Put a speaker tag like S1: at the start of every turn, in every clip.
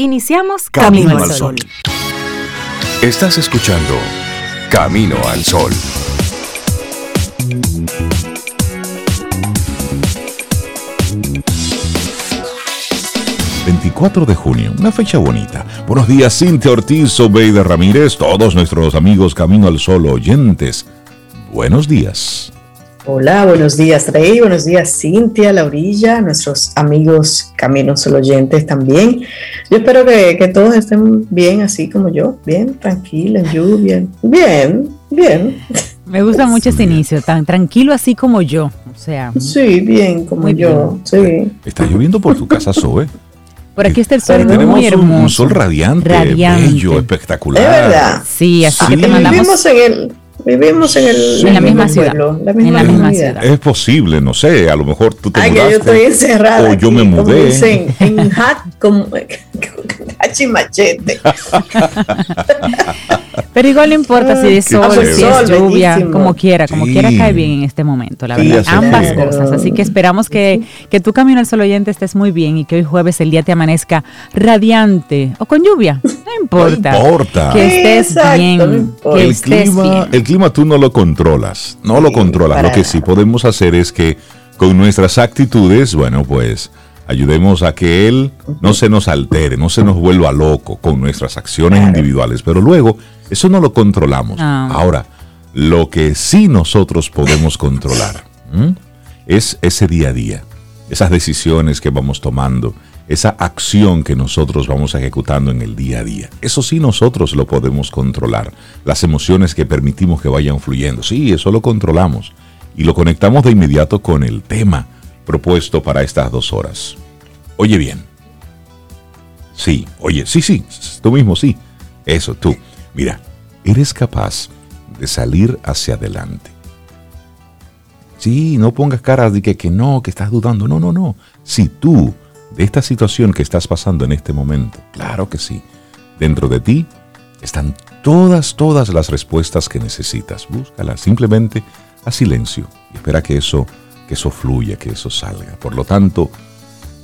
S1: Iniciamos Camino, al Sol.
S2: Estás escuchando Camino al Sol. ...24 de junio, una fecha bonita. Buenos días, Cintia Ortiz, Obeida Ramírez, todos nuestros amigos Camino al Sol oyentes. Buenos días.
S3: Hola, buenos días Rey, buenos días Cintia, Laurilla, nuestros amigos Caminos Solo Oyentes también. Yo espero que, todos estén bien así como yo, bien, tranquila, en lluvia, bien, bien.
S1: Me gusta mucho este inicio, tan tranquilo así como yo, o sea.
S3: Sí, bien, como yo, sí.
S2: Está lloviendo por tu casa, Zoe.
S1: Por aquí está el sol muy hermoso.
S2: Un sol radiante, bello, espectacular.
S3: Es verdad.
S1: Sí, así que te mandamos.
S3: Vivimos en el, Vivimos en, el,
S1: en la misma ciudad. en la misma ciudad.
S2: Es posible, no sé, a lo mejor tú te
S3: Ay, que yo estoy encerrada.
S2: O yo me mudé.
S3: en, en hat, como, machete.
S1: Pero igual no importa si es sol, si es lluvia, como quiera, como quiera cae bien en este momento, la verdad. Ambas cosas. Así que esperamos que, que tu camino al sol oyente estés muy bien y que hoy jueves el día te amanezca radiante o con lluvia. No importa.
S2: No importa.
S1: Que estés bien. que
S2: el, clima, el clima tú no lo controlas. No lo controlas. Lo que sí podemos hacer es que con nuestras actitudes, bueno, pues ayudemos a que Él no se nos altere, no se nos vuelva loco con nuestras acciones individuales, pero luego eso no lo controlamos. Ah. Ahora, lo que sí nosotros podemos controlar es ese día a día, esas decisiones que vamos tomando, esa acción que nosotros vamos ejecutando en el día a día. Eso sí nosotros lo podemos controlar. Las emociones que permitimos que vayan fluyendo, sí, eso lo controlamos. Y lo conectamos de inmediato con el tema propuesto para estas dos horas. Oye bien. Sí, oye, sí, sí, tú mismo, sí. Eso, tú. Mira, eres capaz de salir hacia adelante. Sí, no pongas caras de que, que no, que estás dudando. No, no, no. Si tú, de esta situación que estás pasando en este momento, claro que sí, dentro de ti están todas, todas las respuestas que necesitas. Búscalas, simplemente a silencio y espera que eso que eso fluya, que eso salga. Por lo tanto,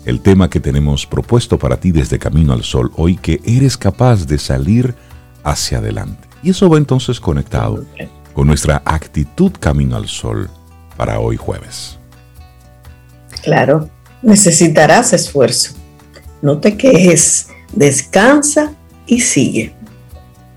S2: el tema que tenemos propuesto para ti desde Camino al Sol hoy, que eres capaz de salir hacia adelante. Y eso va entonces conectado con nuestra actitud Camino al Sol para hoy jueves.
S3: Claro, necesitarás esfuerzo. No te quejes, descansa y sigue.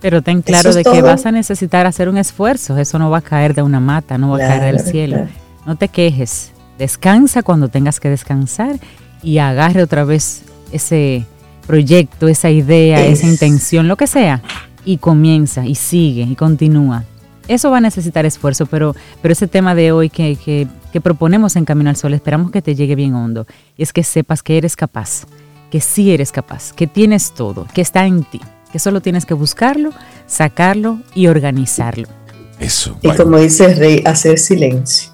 S1: Pero ten claro de que vas a necesitar hacer un esfuerzo. Eso no va a caer de una mata, no va a caer del cielo. No te quejes, descansa cuando tengas que descansar y agarre otra vez ese proyecto, esa idea, esa intención, lo que sea, y comienza y sigue y continúa. Eso va a necesitar esfuerzo, pero, pero ese tema de hoy que, que, que proponemos en Camino al Sol, esperamos que te llegue bien hondo, y es que sepas que eres capaz, que sí eres capaz, que tienes todo, que está en ti, que solo tienes que buscarlo, sacarlo y organizarlo.
S2: Eso.
S3: Y como dice Rey, hacer silencio.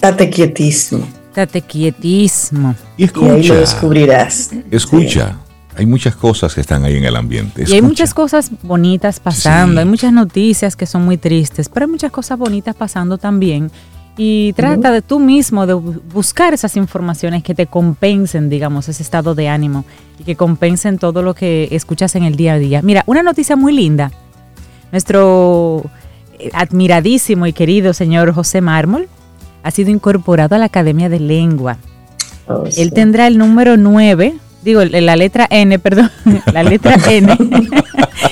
S3: Date quietísimo.
S1: Date quietísimo.
S2: Y escucha.
S3: ahí lo descubrirás.
S2: Escucha. Hay muchas cosas que están ahí en el ambiente.
S1: Y hay muchas cosas bonitas pasando, hay muchas noticias que son muy tristes, pero hay muchas cosas bonitas pasando también. Y trata de tú mismo de buscar esas informaciones que te compensen, digamos, ese estado de ánimo y que compensen todo lo que escuchas en el día a día. Mira, una noticia muy linda. Nuestro eh, admiradísimo y querido señor José Mármol ha sido incorporado a la Academia de Lengua. Oh, Él tendrá el número 9, digo, la letra N, perdón, la letra N,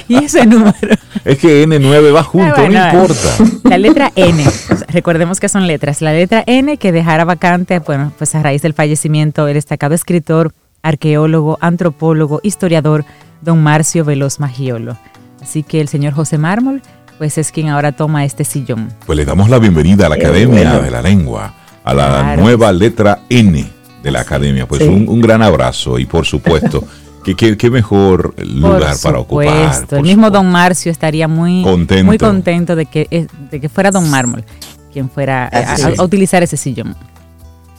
S1: y ese número.
S2: Es que N9 va junto, ah, no importa.
S1: La letra N, recordemos que son letras, la letra N que dejará vacante, bueno, pues a raíz del fallecimiento el destacado escritor, arqueólogo, antropólogo, historiador, don Marcio Veloz Magiolo. Así que el señor José Mármol pues es quien ahora toma este sillón.
S2: Pues le damos la bienvenida a la Academia de la Lengua, a la nueva letra N de la Academia. Pues un, gran abrazo y por supuesto, qué mejor lugar para ocupar.
S1: el mismo don Marcio estaría muy contento, muy contento de, que, de que fuera don Mármol quien fuera a, utilizar ese sillón.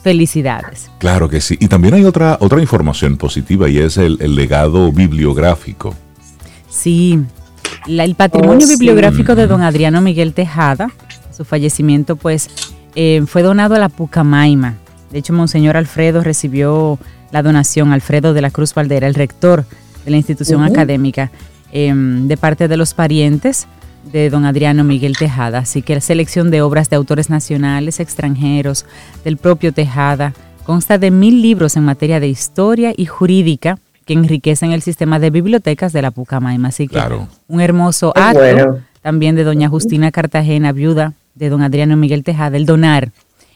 S1: Felicidades.
S2: Claro que sí. Y también hay otra, otra información positiva y es el, el legado bibliográfico.
S1: Sí, el patrimonio oh, bibliográfico de don Adriano Miguel Tejada, su fallecimiento pues eh, fue donado a la Pucamaima. De hecho, Monseñor Alfredo recibió la donación Alfredo de la Cruz Valdera, el rector de la institución académica, em, de parte de los parientes de don Adriano Miguel Tejada. Así que la selección de obras de autores nacionales, extranjeros, del propio Tejada, consta de mil libros en materia de historia y jurídica que enriquecen el sistema de bibliotecas de la Pucamaima. Así que un hermoso acto también de doña Justina Cartagena, viuda de don Adriano Miguel Tejada, el donar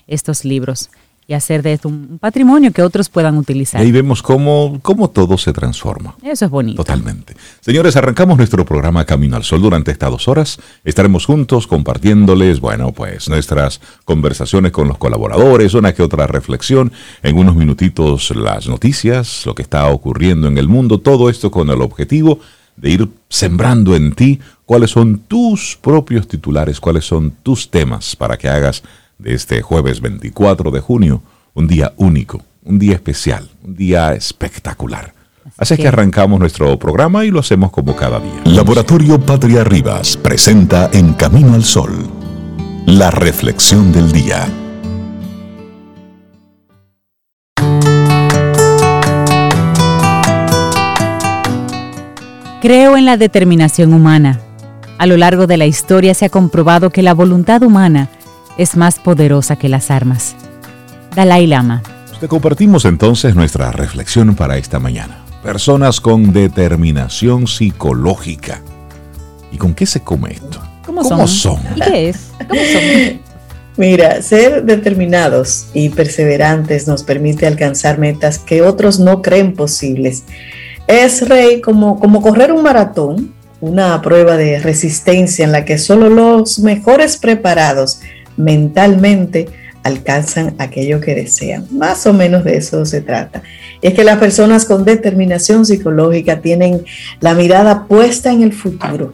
S1: estos libros y hacer de esto un patrimonio que otros puedan utilizar.
S2: Y ahí vemos cómo, cómo todo se transforma.
S1: Eso es bonito.
S2: Totalmente. Señores, arrancamos nuestro programa Camino al Sol durante estas dos horas. Estaremos juntos compartiéndoles, bueno, pues nuestras conversaciones con los colaboradores, una que otra reflexión, en unos minutitos las noticias, lo que está ocurriendo en el mundo, todo esto con el objetivo de ir sembrando en ti cuáles son tus propios titulares, cuáles son tus temas para que hagas de este jueves 24 de junio, un día único, un día especial, un día espectacular. Así que arrancamos nuestro programa y lo hacemos como cada día.
S4: Laboratorio Patria Rivas presenta En Camino al Sol, la reflexión del día.
S1: Creo en la determinación humana. A lo largo de la historia se ha comprobado que la voluntad humana es más poderosa que las armas. Dalai Lama.
S2: Te compartimos entonces nuestra reflexión para esta mañana. Personas con determinación psicológica. ¿Y con qué se come esto?
S1: ¿Cómo, son? ¿Y qué es? ¿Cómo
S3: son? Mira, ser determinados y perseverantes nos permite alcanzar metas que otros no creen posibles. Es rey como, como correr un maratón, una prueba de resistencia en la que solo los mejores preparados mentalmente alcanzan aquello que desean. Más o menos de eso se trata. Es que las personas con determinación psicológica tienen la mirada puesta en el futuro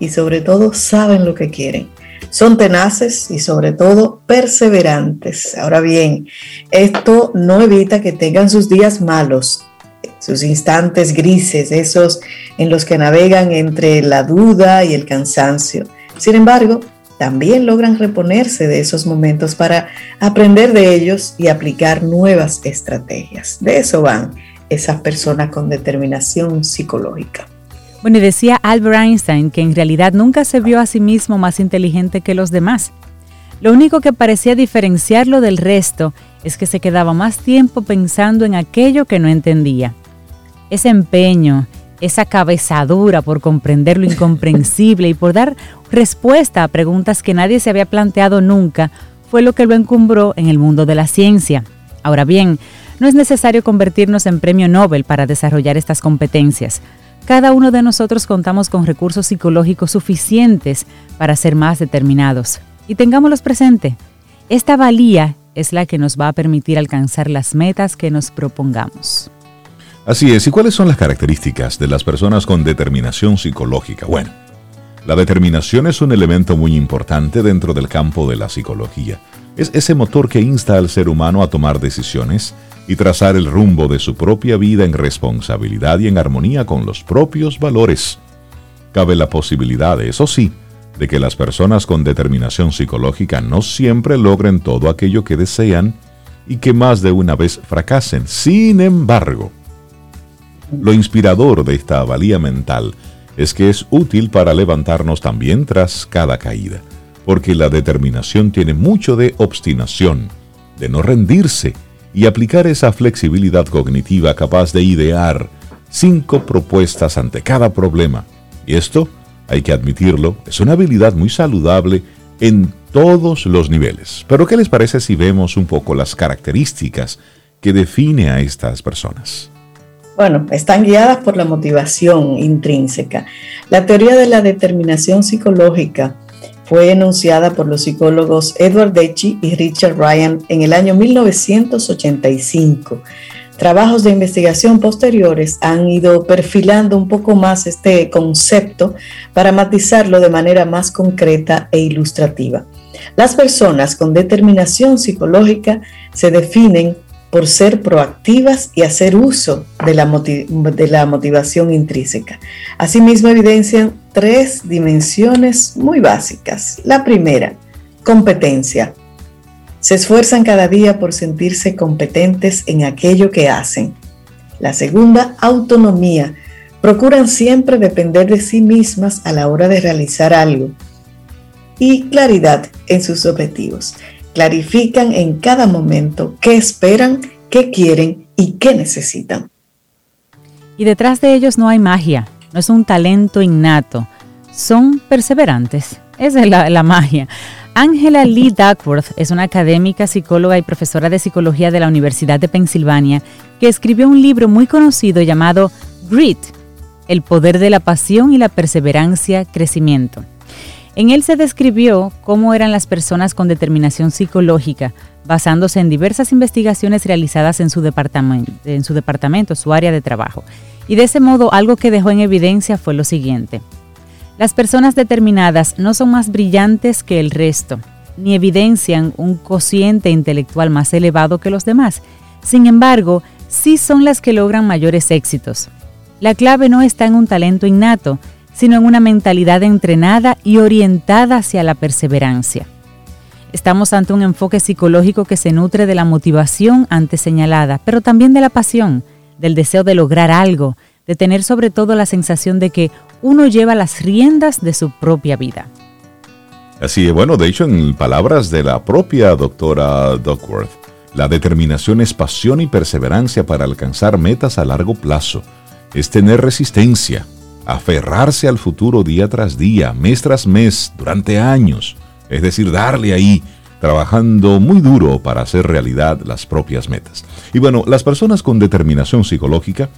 S3: y sobre todo saben lo que quieren. Son tenaces y sobre todo perseverantes. Ahora bien, esto no evita que tengan sus días malos, sus instantes grises, esos en los que navegan entre la duda y el cansancio. Sin embargo, también logran reponerse de esos momentos para aprender de ellos y aplicar nuevas estrategias. De eso van esas personas con determinación psicológica.
S1: Bueno, y decía Albert Einstein que en realidad nunca se vio a sí mismo más inteligente que los demás. Lo único que parecía diferenciarlo del resto es que se quedaba más tiempo pensando en aquello que no entendía. Ese empeño, esa cabezadura por comprender lo incomprensible y por dar respuesta a preguntas que nadie se había planteado nunca, fue lo que lo encumbró en el mundo de la ciencia. Ahora bien, no es necesario convertirnos en premio Nobel para desarrollar estas competencias. Cada uno de nosotros contamos con recursos psicológicos suficientes para ser más determinados. Y tengámoslos presente. Esta valía es la que nos va a permitir alcanzar las metas que nos propongamos.
S2: Así es, ¿y cuáles son las características de las personas con determinación psicológica? Bueno, la determinación es un elemento muy importante dentro del campo de la psicología. Es ese motor que insta al ser humano a tomar decisiones y trazar el rumbo de su propia vida en responsabilidad y en armonía con los propios valores. Cabe la posibilidad, eso sí, de que las personas con determinación psicológica no siempre logren todo aquello que desean y que más de una vez fracasen. Sin embargo, lo inspirador de esta valía mental es que es útil para levantarnos también tras cada caída, porque la determinación tiene mucho de obstinación, de no rendirse y aplicar esa flexibilidad cognitiva capaz de idear cinco propuestas ante cada problema. Y esto, hay que admitirlo, es una habilidad muy saludable en todos los niveles. Pero ¿qué les parece si vemos un poco las características que define a estas personas?
S3: Bueno, están guiadas por la motivación intrínseca. La teoría de la determinación psicológica fue enunciada por los psicólogos Edward Decci y Richard Ryan en el año 1985. Trabajos de investigación posteriores han ido perfilando un poco más este concepto para matizarlo de manera más concreta e ilustrativa. Las personas con determinación psicológica se definen por ser proactivas y hacer uso de la, de la motivación intrínseca. Asimismo, evidencian tres dimensiones muy básicas. La primera, competencia. Se esfuerzan cada día por sentirse competentes en aquello que hacen. La segunda, autonomía. Procuran siempre depender de sí mismas a la hora de realizar algo. Y claridad en sus objetivos. Clarifican en cada momento qué esperan, qué quieren y qué necesitan.
S1: Y detrás de ellos no hay magia, no es un talento innato, son perseverantes. Esa es la, magia. Angela Lee Duckworth es una académica, psicóloga y profesora de psicología de la Universidad de Pensilvania que escribió un libro muy conocido llamado Grit, el poder de la pasión y la perseverancia, crecimiento. En él se describió cómo eran las personas con determinación psicológica, basándose en diversas investigaciones realizadas en su departamento, en su, departamento, su área de trabajo. Y de ese modo algo que dejó en evidencia fue lo siguiente. Las personas determinadas no son más brillantes que el resto, ni evidencian un cociente intelectual más elevado que los demás. Sin embargo, sí son las que logran mayores éxitos. La clave no está en un talento innato, sino en una mentalidad entrenada y orientada hacia la perseverancia. Estamos ante un enfoque psicológico que se nutre de la motivación antes señalada, pero también de la pasión, del deseo de lograr algo, de tener sobre todo la sensación de que uno lleva las riendas de su propia vida.
S2: Así es, bueno, de hecho en palabras de la propia doctora Duckworth, la determinación es pasión y perseverancia para alcanzar metas a largo plazo, es tener resistencia, aferrarse al futuro día tras día, mes tras mes, durante años, es decir, darle ahí, trabajando muy duro para hacer realidad las propias metas. Y bueno, las personas con determinación psicológica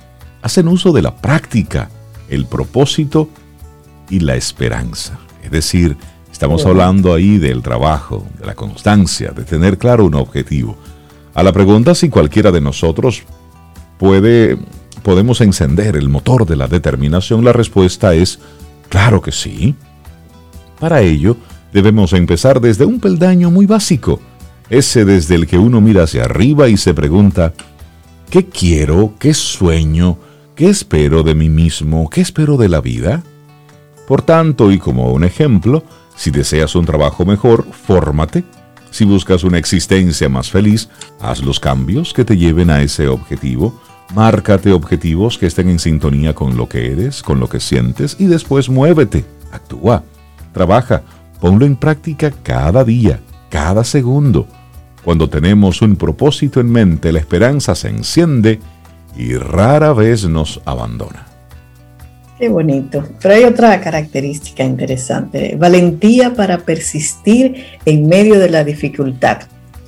S2: hacen uso de la práctica, el propósito y la esperanza. Es decir, estamos hablando ahí del trabajo, de la constancia, de tener claro un objetivo. A la pregunta si cualquiera de nosotros puede podemos encender el motor de la determinación, la respuesta es claro que sí. Para ello, debemos empezar desde un peldaño muy básico, ese desde el que uno mira hacia arriba y se pregunta, ¿qué quiero? ¿Qué sueño? ¿Qué espero de mí mismo? ¿Qué espero de la vida? Por tanto, y como un ejemplo, si deseas un trabajo mejor, fórmate. Si buscas una existencia más feliz, haz los cambios que te lleven a ese objetivo. Márcate objetivos que estén en sintonía con lo que eres, con lo que sientes y después muévete, actúa, trabaja, ponlo en práctica cada día, cada segundo. Cuando tenemos un propósito en mente, la esperanza se enciende y rara vez nos abandona.
S3: Qué bonito. Pero hay otra característica interesante, valentía para persistir en medio de la dificultad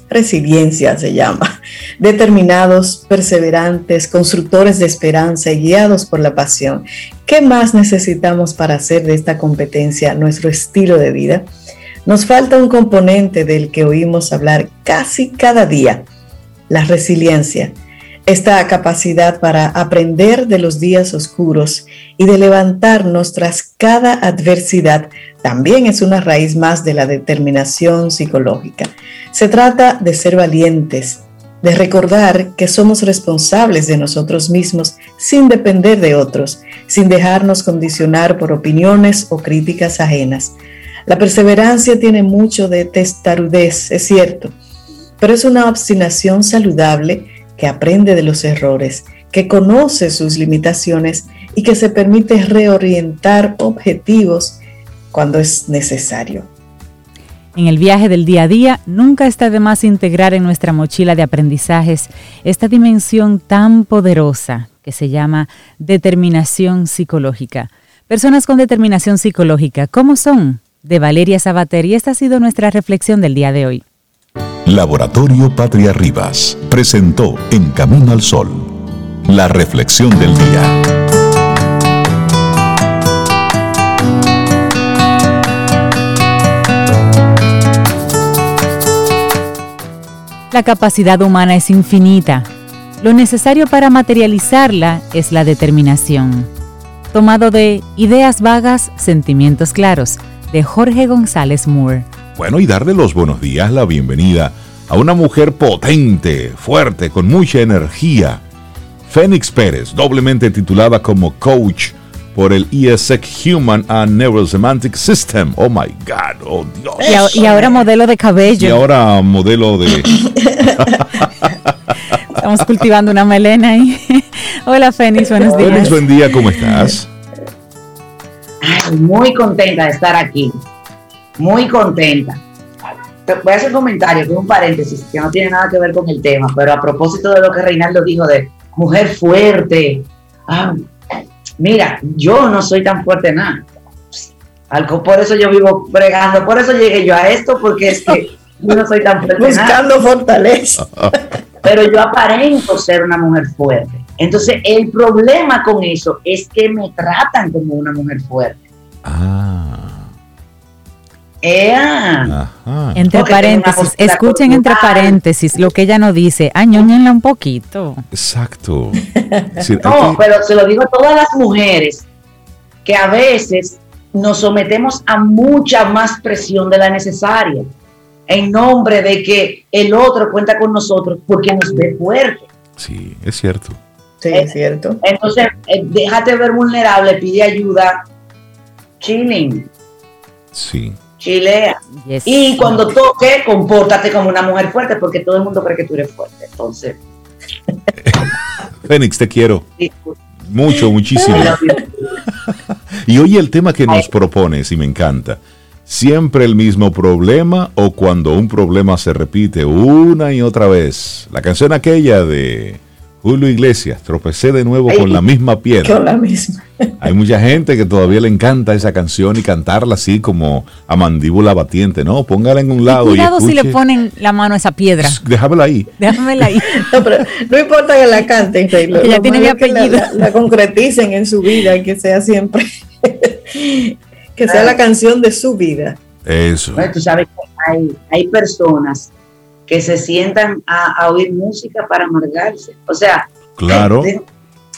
S3: resiliencia se llama, determinados, perseverantes, constructores de esperanza y guiados por la pasión. ¿Qué más necesitamos para hacer de esta competencia nuestro estilo de vida? Nos falta un componente del que oímos hablar casi cada día, la resiliencia. Esta capacidad para aprender de los días oscuros y de levantarnos tras cada adversidad también es una raíz más de la determinación psicológica. Se trata de ser valientes, de recordar que somos responsables de nosotros mismos sin depender de otros, sin dejarnos condicionar por opiniones o críticas ajenas. La perseverancia tiene mucho de testarudez, es cierto, pero es una obstinación saludable que aprende de los errores, que conoce sus limitaciones y que se permite reorientar objetivos cuando es necesario.
S1: En el viaje del día a día, nunca está de más integrar en nuestra mochila de aprendizajes esta dimensión tan poderosa que se llama determinación psicológica. Personas con determinación psicológica, ¿cómo son? De Valeria Sabater y esta ha sido nuestra reflexión del día de hoy.
S4: Laboratorio Patria Rivas presentó En Camino al Sol, la reflexión del día.
S1: La capacidad humana es infinita. Lo necesario para materializarla es la determinación. Tomado de Ideas Vagas, Sentimientos Claros, de Jorge González Moore.
S2: Bueno, y darle los buenos días, la bienvenida a una mujer potente, fuerte, con mucha energía. Fénix Pérez, doblemente titulada como coach por el ESEC Human and Neurosemantic System. Oh my God, oh Dios.
S1: Y, ahora modelo de cabello.
S2: Y ahora modelo de.
S1: Estamos cultivando una melena ahí. Hola, Fénix, buenos días. Fénix,
S2: buen día, ¿cómo estás?
S5: muy contenta de estar aquí. Muy contenta. Voy a hacer un comentario, con un paréntesis, que no tiene nada que ver con el tema, pero a propósito de lo que Reinaldo dijo de mujer fuerte. Ah, mira, yo no soy tan fuerte nada. Por eso yo vivo bregando, por eso llegué yo a esto, porque es que yo no soy tan fuerte.
S3: Buscando fortaleza.
S5: Pero yo aparento ser una mujer fuerte. Entonces, el problema con eso es que me tratan como una mujer fuerte. Ah.
S1: Entre paréntesis, escuchen entre paréntesis lo que ella nos dice, añóñenla un poquito.
S2: Exacto.
S5: no, pero se lo digo a todas las mujeres que a veces nos sometemos a mucha más presión de la necesaria en nombre de que el otro cuenta con nosotros porque nos ve fuerte.
S2: Sí, es cierto.
S3: Sí, es cierto.
S5: Entonces, eh, déjate ver vulnerable, pide ayuda, chilling.
S2: Sí
S5: chilea. Y cuando toque, compórtate como una mujer fuerte, porque todo el mundo cree que tú eres fuerte. Entonces.
S2: Fénix, te quiero. Mucho, muchísimo. y oye el tema que nos propones, y me encanta. ¿Siempre el mismo problema o cuando un problema se repite una y otra vez? La canción aquella de Julio Iglesias, tropecé de nuevo con la misma piedra.
S3: Con la misma.
S2: Hay mucha gente que todavía le encanta esa canción y cantarla así como a mandíbula batiente, ¿no? Póngala en un lado.
S1: Y cuidado si le ponen la mano a esa piedra.
S2: Déjamela ahí.
S1: Déjamela ahí.
S3: no, pero no importa que la canten, que
S1: ya tiene mi apellido.
S3: La, concreticen en su vida, que sea siempre, que sea la canción de su vida.
S2: Eso.
S5: Bueno, tú sabes que hay, hay personas que se sientan a, oír música para amargarse. O sea,
S2: claro.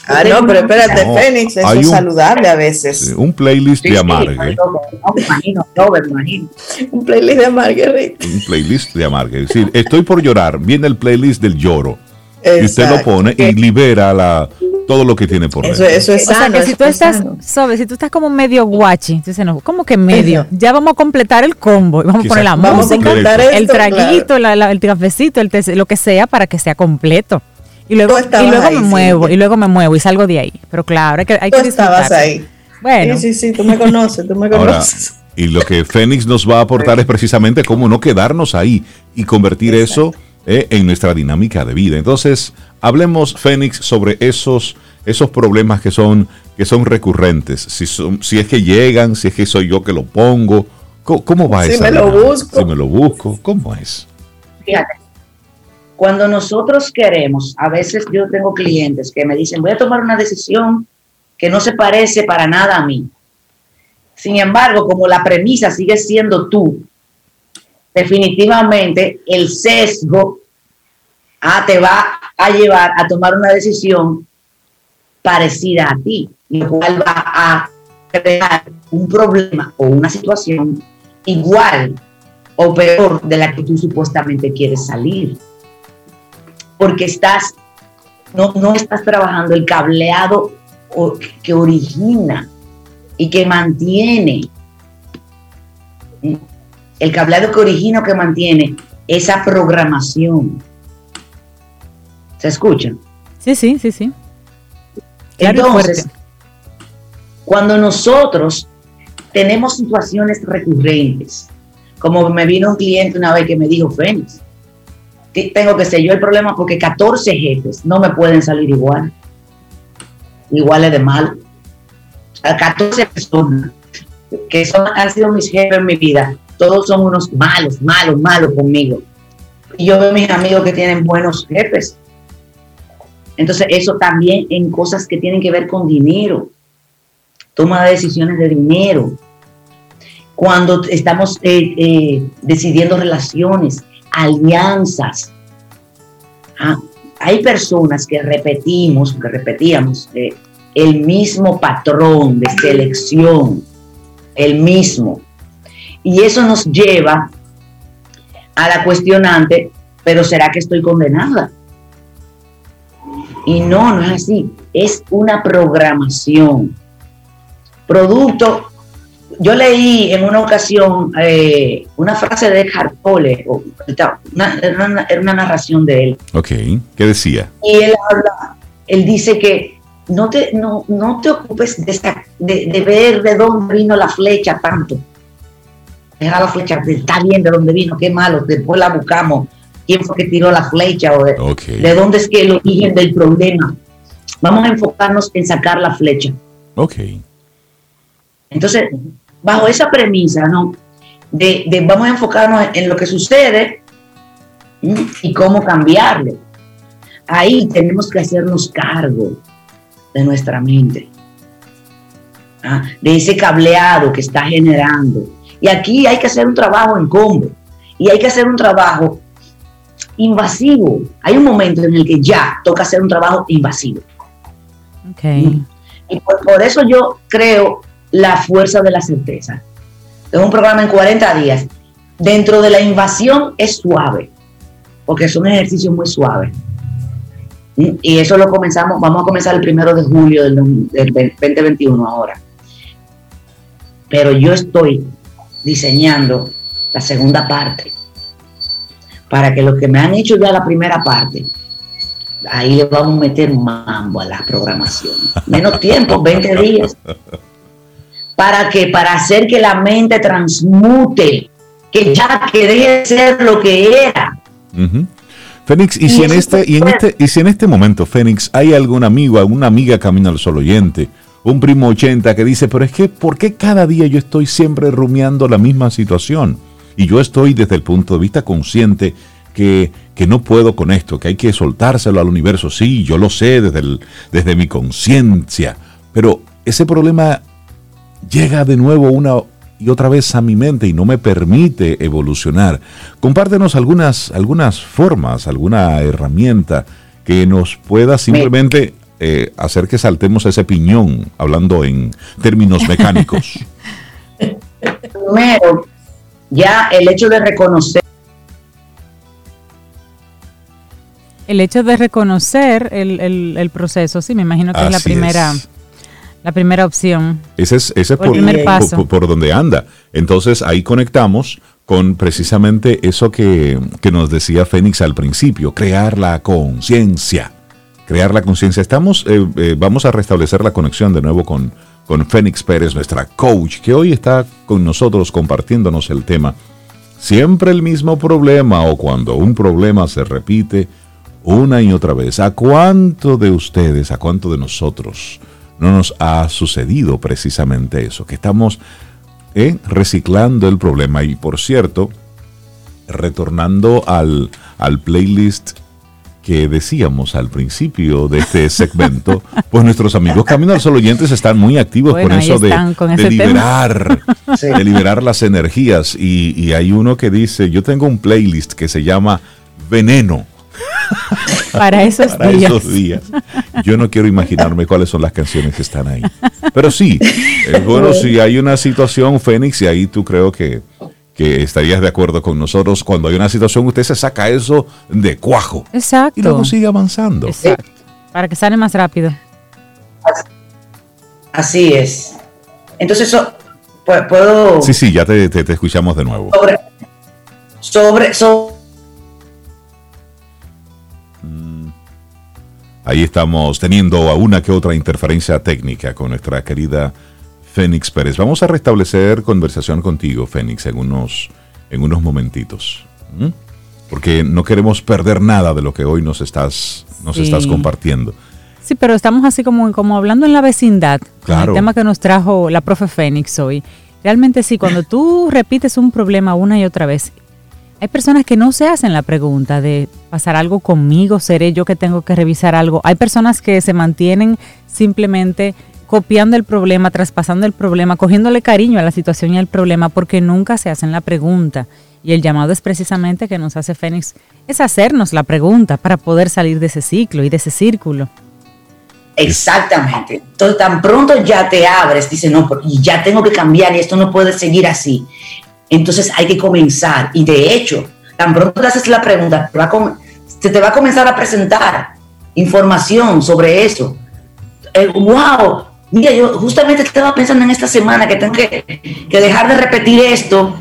S3: ah, no, pero espérate, Fénix, eso es saludable a veces.
S2: un playlist de amargue.
S3: Un playlist de amargue,
S2: Un playlist de amargue. Es decir, estoy por llorar, viene el playlist del lloro. Y usted lo pone y libera la, todo lo que tiene por
S3: dentro. Eso, es sano. O sea,
S1: que si tú estás, sabes, si tú estás como medio guachi, entonces no, como que medio, ya vamos a completar el combo, vamos a poner la música, el traguito, el cafecito, el lo que sea para que sea completo. Y luego, y luego me muevo, y luego me muevo y salgo de ahí. Pero claro, hay que, hay que
S3: estabas ahí.
S1: Bueno.
S3: Sí, sí, sí, tú me conoces, tú me conoces.
S2: y lo que Fénix nos va a aportar es precisamente cómo no quedarnos ahí y convertir eso eh, en nuestra dinámica de vida. Entonces, hablemos, Fénix, sobre esos, esos problemas que son, que son recurrentes. Si, son, si es que llegan, si es que soy yo que lo pongo. ¿Cómo, va eso?
S3: Si me lo busco.
S2: Si me lo busco, ¿cómo es?
S5: Fíjate, cuando nosotros queremos, a veces yo tengo clientes que me dicen, voy a tomar una decisión que no se parece para nada a mí. Sin embargo, como la premisa sigue siendo tú, definitivamente el sesgo ah, te va a llevar a tomar una decisión parecida a ti, lo cual va a crear un problema o una situación igual o peor de la que tú supuestamente quieres salir. Porque estás, no, no estás trabajando el cableado que origina y que mantiene el cableado que origina o que mantiene esa programación. ¿Se escucha?
S1: Sí, sí, sí, sí.
S5: Entonces, cuando nosotros tenemos situaciones recurrentes, como me vino un cliente una vez que me dijo, Fénix, tengo que ser yo el problema porque 14 jefes no me pueden salir igual, iguales de mal. A 14 personas que son, han sido mis jefes en mi vida, todos son unos malos, malos, malos conmigo. Y yo veo a mis amigos que tienen buenos jefes. Entonces, eso también en cosas que tienen que ver con dinero, toma de decisiones de dinero. Cuando estamos eh, eh, decidiendo relaciones, alianzas. Ah, hay personas que repetimos, que repetíamos eh, el mismo patrón de selección, el mismo. Y eso nos lleva a la cuestionante, pero ¿será que estoy condenada? Y no, no es así. Es una programación. producto. Yo leí en una ocasión eh, una frase de Eckhart Tolle, era, una, narración de él.
S2: Ok, ¿qué decía?
S5: Y él habla, él dice que no te, no, no te ocupes de, de, ver de dónde vino la flecha tanto. Deja la flecha, está bien de dónde vino, qué malo, después la buscamos, quién fue que tiró la flecha o de, dónde es que el origen del problema. Vamos a enfocarnos en sacar la flecha.
S2: Ok.
S5: Entonces, bajo esa premisa, ¿no? De, de vamos a enfocarnos en lo que sucede y cómo cambiarlo. Ahí tenemos que hacernos cargo de nuestra mente, ¿ah? de ese cableado que está generando. Y aquí hay que hacer un trabajo en combo y hay que hacer un trabajo invasivo. Hay un momento en el que ya toca hacer un trabajo invasivo.
S1: Okay.
S5: Y por, eso yo creo la fuerza de la certeza. Tengo un programa en 40 días. Dentro de la invasión es suave, porque es un ejercicio muy suave. Y eso lo comenzamos, vamos a comenzar el primero de julio del, 2021 ahora. Pero yo estoy diseñando la segunda parte para que los que me han hecho ya la primera parte, ahí le vamos a meter mambo a la programación. Menos tiempo, 20 días. ¿Para que Para hacer que la mente transmute, que ya que deje de ser lo que era.
S2: Fénix, y si, en este, y, en este, y si en este momento, Fénix, hay algún amigo, alguna amiga camino al sol oyente, un primo 80 que dice, pero es que, ¿por qué cada día yo estoy siempre rumiando la misma situación? Y yo estoy desde el punto de vista consciente que, que no puedo con esto, que hay que soltárselo al universo. Sí, yo lo sé desde, el, desde mi conciencia, pero ese problema llega de nuevo una y otra vez a mi mente y no me permite evolucionar. Compártenos algunas, algunas formas, alguna herramienta que nos pueda simplemente eh, hacer que saltemos ese piñón, hablando en términos mecánicos.
S5: Primero, ya el hecho de reconocer.
S1: El hecho de reconocer el, proceso, sí, me imagino que es la primera. La primera opción.
S2: Ese es, ese por, Por, donde anda. Entonces ahí conectamos con precisamente eso que, nos decía Fénix al principio, crear la conciencia. Crear la conciencia. Estamos, eh, eh, vamos a restablecer la conexión de nuevo con, con Fénix Pérez, nuestra coach, que hoy está con nosotros compartiéndonos el tema. Siempre el mismo problema o cuando un problema se repite una y otra vez. ¿A cuánto de ustedes, a cuánto de nosotros no nos ha sucedido precisamente eso, que estamos eh, reciclando el problema. Y por cierto, retornando al, al playlist que decíamos al principio de este segmento, pues nuestros amigos Camino al Sol oyentes están muy activos con eso de, liberar, de liberar las energías. Y, y hay uno que dice, yo tengo un playlist que se llama Veneno
S1: Para, esos,
S2: días. Yo no quiero imaginarme cuáles son las canciones que están ahí. Pero sí, bueno si hay una situación, Fénix, y ahí tú creo que, que estarías de acuerdo con nosotros, cuando hay una situación usted se saca eso de cuajo.
S1: Exacto.
S2: Y luego sigue avanzando.
S1: Exacto. Para que sale más rápido.
S5: Así es. Entonces, eso, puedo...
S2: Sí, sí, ya te, te, escuchamos de nuevo.
S5: sobre, sobre
S2: Ahí estamos teniendo a una que otra interferencia técnica con nuestra querida Fénix Pérez. Vamos a restablecer conversación contigo, Fénix, en unos, en unos momentitos. Porque no queremos perder nada de lo que hoy nos estás, nos estás compartiendo.
S1: Sí, pero estamos así como, como hablando en la vecindad, el tema que nos trajo la profe Fénix hoy. Realmente sí, cuando tú repites un problema una y otra vez hay personas que no se hacen la pregunta de pasar algo conmigo, seré yo que tengo que revisar algo. Hay personas que se mantienen simplemente copiando el problema, traspasando el problema, cogiéndole cariño a la situación y al problema porque nunca se hacen la pregunta. Y el llamado es precisamente que nos hace Fénix, es hacernos la pregunta para poder salir de ese ciclo y de ese círculo.
S5: Exactamente. Entonces, tan pronto ya te abres, dice, no, ya tengo que cambiar y esto no puede seguir así. Entonces hay que comenzar. Y de hecho, tan pronto te haces la pregunta, se te va a comenzar a presentar información sobre eso. wow, Mira, yo justamente estaba pensando en esta semana que tengo que, dejar de repetir esto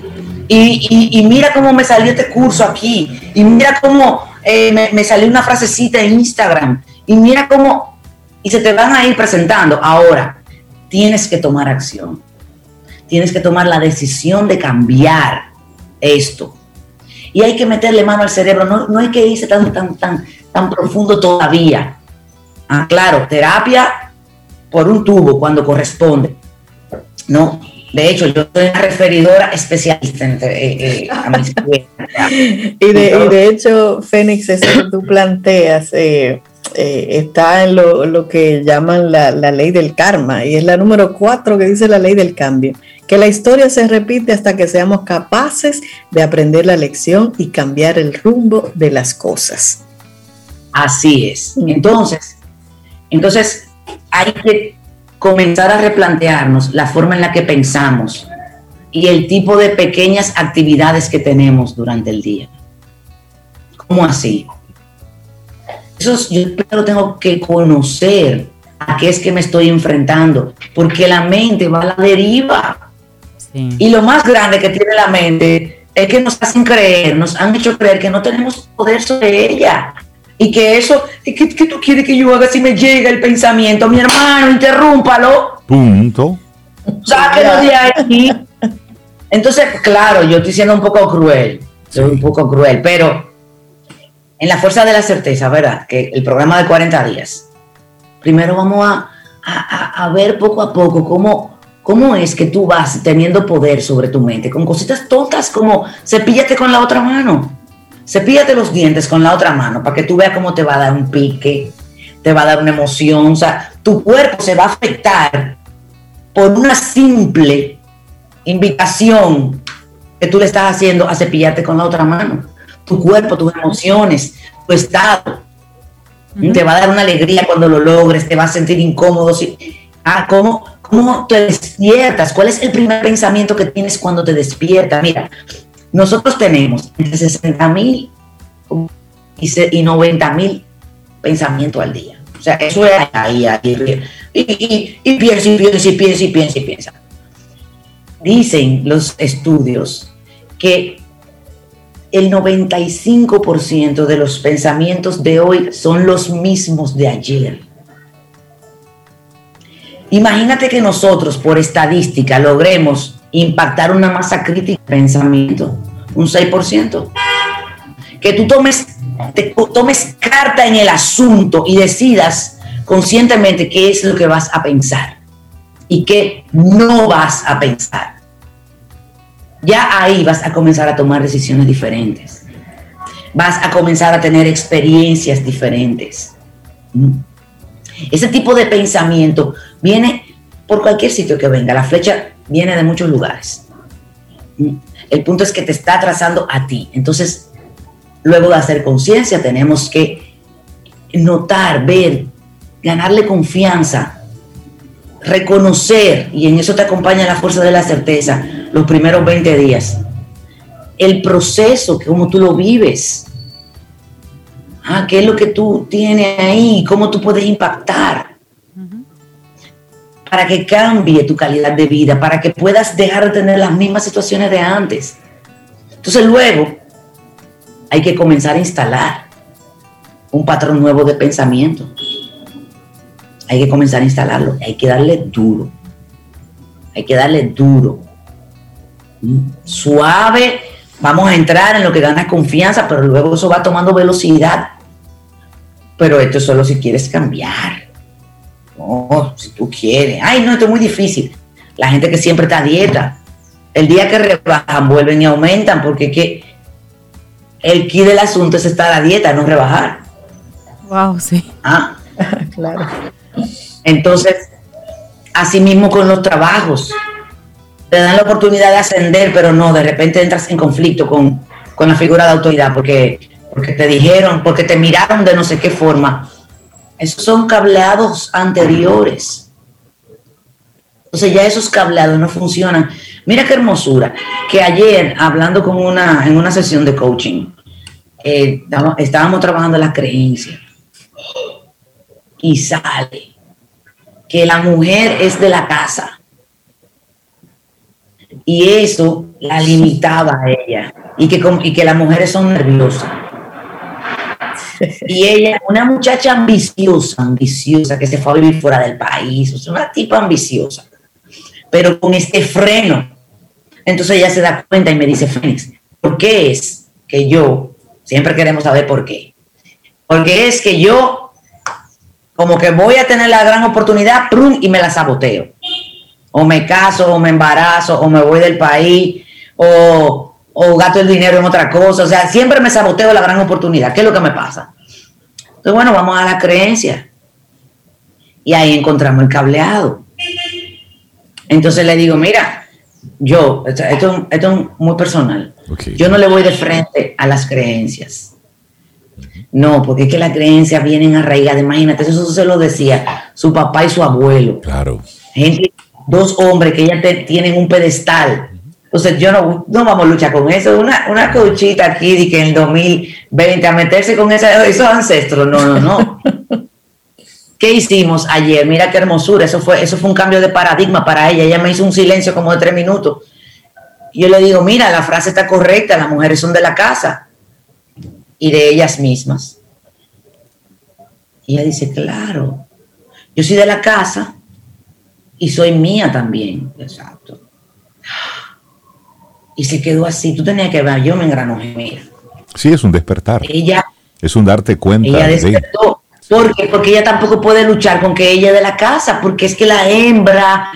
S5: y, mira cómo me salió este curso aquí y mira cómo eh, me, salió una frasecita en Instagram y mira cómo y se te van a ir presentando. Ahora, tienes que tomar acción, tienes que tomar la decisión de cambiar esto y hay que meterle mano al cerebro, no, no hay que irse tan, tan, tan, tan profundo todavía. Ah, claro, terapia por un tubo cuando corresponde. No, de hecho, yo soy una referidora especialista eh, eh, a mis
S3: y, de, y de hecho, Fénix, eso que tú planteas eh, está en lo, lo, que llaman la, la, ley del karma, y es la número cuatro que dice la ley del cambio, que la historia se repite hasta que seamos capaces de aprender la lección y cambiar el rumbo de las cosas.
S5: Así es. Entonces, entonces hay que comenzar a replantearnos la forma en la que pensamos y el tipo de pequeñas actividades que tenemos durante el día. ¿Cómo así? Eso yo primero tengo que conocer a qué es que me estoy enfrentando, porque la mente va a la deriva. Y lo más grande que tiene la mente es que nos hacen creer, nos han hecho creer que no tenemos poder sobre ella. Y que eso, ¿qué, qué tú quieres que yo haga si me llega el pensamiento? Mi hermano, interrúmpalo.
S2: Punto.
S5: Sáquelo de ahí. Entonces, claro, yo estoy siendo un poco cruel, soy un poco cruel, pero en la fuerza de la certeza, ¿verdad? Que el programa de 40 días, primero vamos a, a, ver poco a poco cómo, cómo es que tú vas teniendo poder sobre tu mente, con cositas tontas como cepíllate con la otra mano cepíllate los dientes con la otra mano para que tú veas cómo te va a dar un pique, te va a dar una emoción, o sea, tu cuerpo se va a afectar por una simple invitación que tú le estás haciendo a cepillarte con la otra mano. Tu cuerpo, tus emociones, tu estado. Te va a dar una alegría cuando lo logres, te va a sentir incómodo. Ah, ¿cómo, ¿Cómo te despiertas? ¿Cuál es el primer pensamiento que tienes cuando te despiertas? Mira, nosotros tenemos entre 60 mil y 90 mil pensamientos al día. O sea, eso es ahí, ahí. Y, y, piensa, y piensa, y piensa, y piensa, y piensa. Dicen los estudios que el 95% de los pensamientos de hoy son los mismos de ayer. Imagínate que nosotros, por estadística, logremos impactar una masa crítica de pensamiento, un 6%. Que tú tomes, tomes carta en el asunto y decidas conscientemente qué es lo que vas a pensar y qué no vas a pensar. Ya ahí vas a comenzar a tomar decisiones diferentes. Vas a comenzar a tener experiencias diferentes. Ese tipo de pensamiento viene por cualquier sitio que venga. La flecha viene de muchos lugares. El punto es que te está trazando a ti. Entonces, luego de hacer conciencia, tenemos que notar, ver, ganarle confianza, reconocer, y en eso te acompaña la fuerza de la certeza, los primeros 20 días. El proceso, cómo tú lo vives. Ah, ¿Qué es lo que tú tienes ahí? ¿Cómo tú puedes impactar? Para que cambie tu calidad de vida, para que puedas dejar de tener las mismas situaciones de antes. Entonces luego hay que comenzar a instalar un patrón nuevo de pensamiento. Hay que comenzar a instalarlo, hay que darle duro. Hay que darle duro. Suave, vamos a entrar en lo que gana confianza, pero luego eso va tomando velocidad. Pero esto es solo si quieres cambiar no, si tú quieres. Ay, no, esto es muy difícil. La gente que siempre está a dieta, el día que rebajan, vuelven y aumentan, porque que el key del asunto es estar a dieta, no rebajar.
S1: Wow, sí.
S5: Ah, claro. Entonces, así mismo con los trabajos. Te dan la oportunidad de ascender, pero no, de repente entras en conflicto con, con la figura de autoridad, porque, porque te dijeron, porque te miraron de no sé qué forma esos son cableados anteriores. Entonces ya esos cableados no funcionan. Mira qué hermosura. Que ayer, hablando con una, en una sesión de coaching, eh, estábamos trabajando las creencias. Y sale que la mujer es de la casa. Y eso la limitaba a ella. Y que, y que las mujeres son nerviosas. Y ella, una muchacha ambiciosa, ambiciosa, que se fue a vivir fuera del país, o una tipa ambiciosa, pero con este freno. Entonces ella se da cuenta y me dice, Fénix, ¿por qué es que yo, siempre queremos saber por qué, porque es que yo como que voy a tener la gran oportunidad, prum, y me la saboteo. O me caso, o me embarazo, o me voy del país, o, o gasto el dinero en otra cosa. O sea, siempre me saboteo la gran oportunidad. ¿Qué es lo que me pasa? Entonces, bueno, vamos a la creencia. Y ahí encontramos el cableado. Entonces le digo, mira, yo, esto, es muy personal. Yo no le voy de frente a las creencias. No, porque es que las creencias vienen arraigadas. Imagínate, eso se lo decía su papá y su abuelo.
S2: Claro.
S5: Gente, dos hombres que ya tienen un pedestal. Entonces, yo no, no vamos a luchar con eso. Una, una cochita aquí de que en 2020 a meterse con esa, esos ancestros. No, no, no. ¿Qué hicimos ayer? Mira qué hermosura. Eso fue, eso fue un cambio de paradigma para ella. Ella me hizo un silencio como de tres minutos. Yo le digo, mira, la frase está correcta, las mujeres son de la casa y de ellas mismas. Y ella dice, claro, yo soy de la casa y soy mía también. Exacto. Y se quedó así. Tú tenías que ver, yo me engranojé, mira.
S2: Sí, es un despertar.
S5: Ella.
S2: Es un darte cuenta.
S5: Ella despertó. Porque ella tampoco puede luchar con que ella de la casa, porque es que la hembra,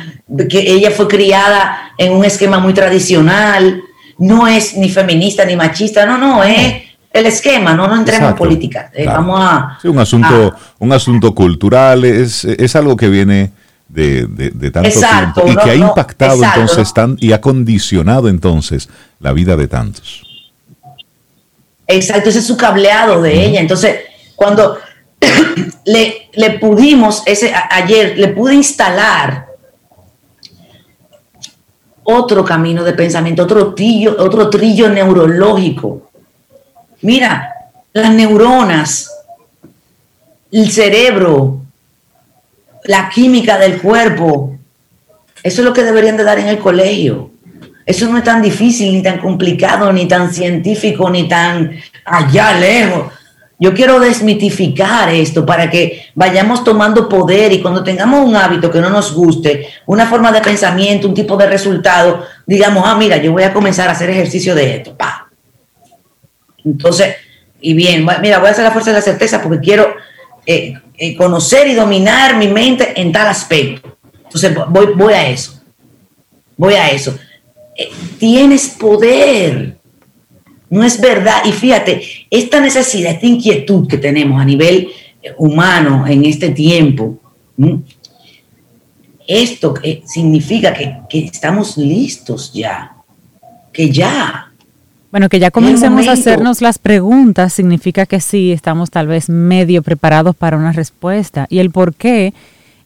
S5: que ella fue criada en un esquema muy tradicional, no es ni feminista ni machista, no, no, es el esquema, no, no entremos en política. Eh, vamos a.
S2: Sí, un asunto, un asunto cultural, es, es algo que viene de, de, tanto tiempo y que ha impactado entonces tan, y ha condicionado entonces la vida de tantos.
S5: Exacto, ese es su cableado de ella. Entonces, cuando le, le pudimos, ese, ayer le pude instalar otro camino de pensamiento, otro trillo, otro trillo neurológico Mira, las neuronas, el cerebro, la química del cuerpo, eso es lo que deberían de dar en el colegio. Eso no es tan difícil, ni tan complicado, ni tan científico, ni tan allá lejos. Yo quiero desmitificar esto para que vayamos tomando poder y cuando tengamos un hábito que no nos guste, una forma de pensamiento, un tipo de resultado, digamos, ah, mira, yo voy a comenzar a hacer ejercicio de esto. Pa. Entonces, y bien, mira, voy a hacer la fuerza de la certeza porque quiero eh, eh, conocer y dominar mi mente en tal aspecto. Entonces, voy, voy a eso. Voy a eso. Eh, tienes poder. No es verdad. Y fíjate, esta necesidad, esta inquietud que tenemos a nivel humano en este tiempo, esto significa que, que estamos listos ya. Que ya
S1: bueno, que ya comencemos a hacernos las preguntas significa que sí, estamos tal vez medio preparados para una respuesta. Y el por qué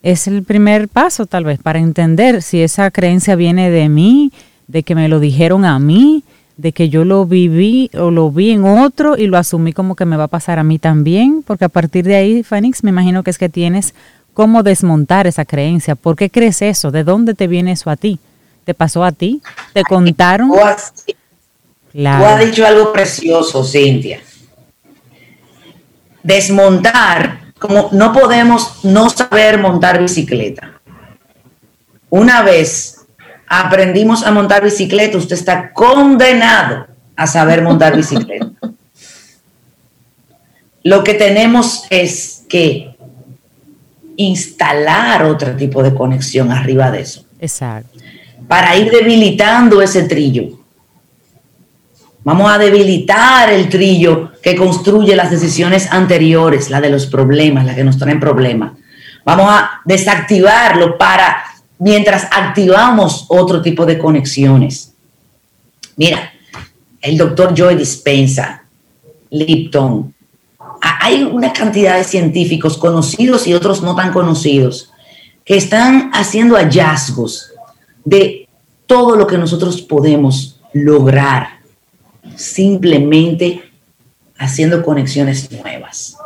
S1: es el primer paso tal vez para entender si esa creencia viene de mí, de que me lo dijeron a mí, de que yo lo viví o lo vi en otro y lo asumí como que me va a pasar a mí también, porque a partir de ahí, Fénix, me imagino que es que tienes cómo desmontar esa creencia. ¿Por qué crees eso? ¿De dónde te viene eso a ti? ¿Te pasó a ti? ¿Te contaron?
S5: Tú has dicho algo precioso, Cintia. Desmontar, como no podemos no saber montar bicicleta. Una vez aprendimos a montar bicicleta, usted está condenado a saber montar bicicleta. Lo que tenemos es que instalar otro tipo de conexión arriba de eso.
S1: Exacto.
S5: Para ir debilitando ese trillo. Vamos a debilitar el trillo que construye las decisiones anteriores, la de los problemas, la que nos traen problemas. Vamos a desactivarlo para mientras activamos otro tipo de conexiones. Mira, el doctor Joy Dispensa, Lipton, hay una cantidad de científicos conocidos y otros no tan conocidos que están haciendo hallazgos de todo lo que nosotros podemos lograr simplemente haciendo conexiones nuevas,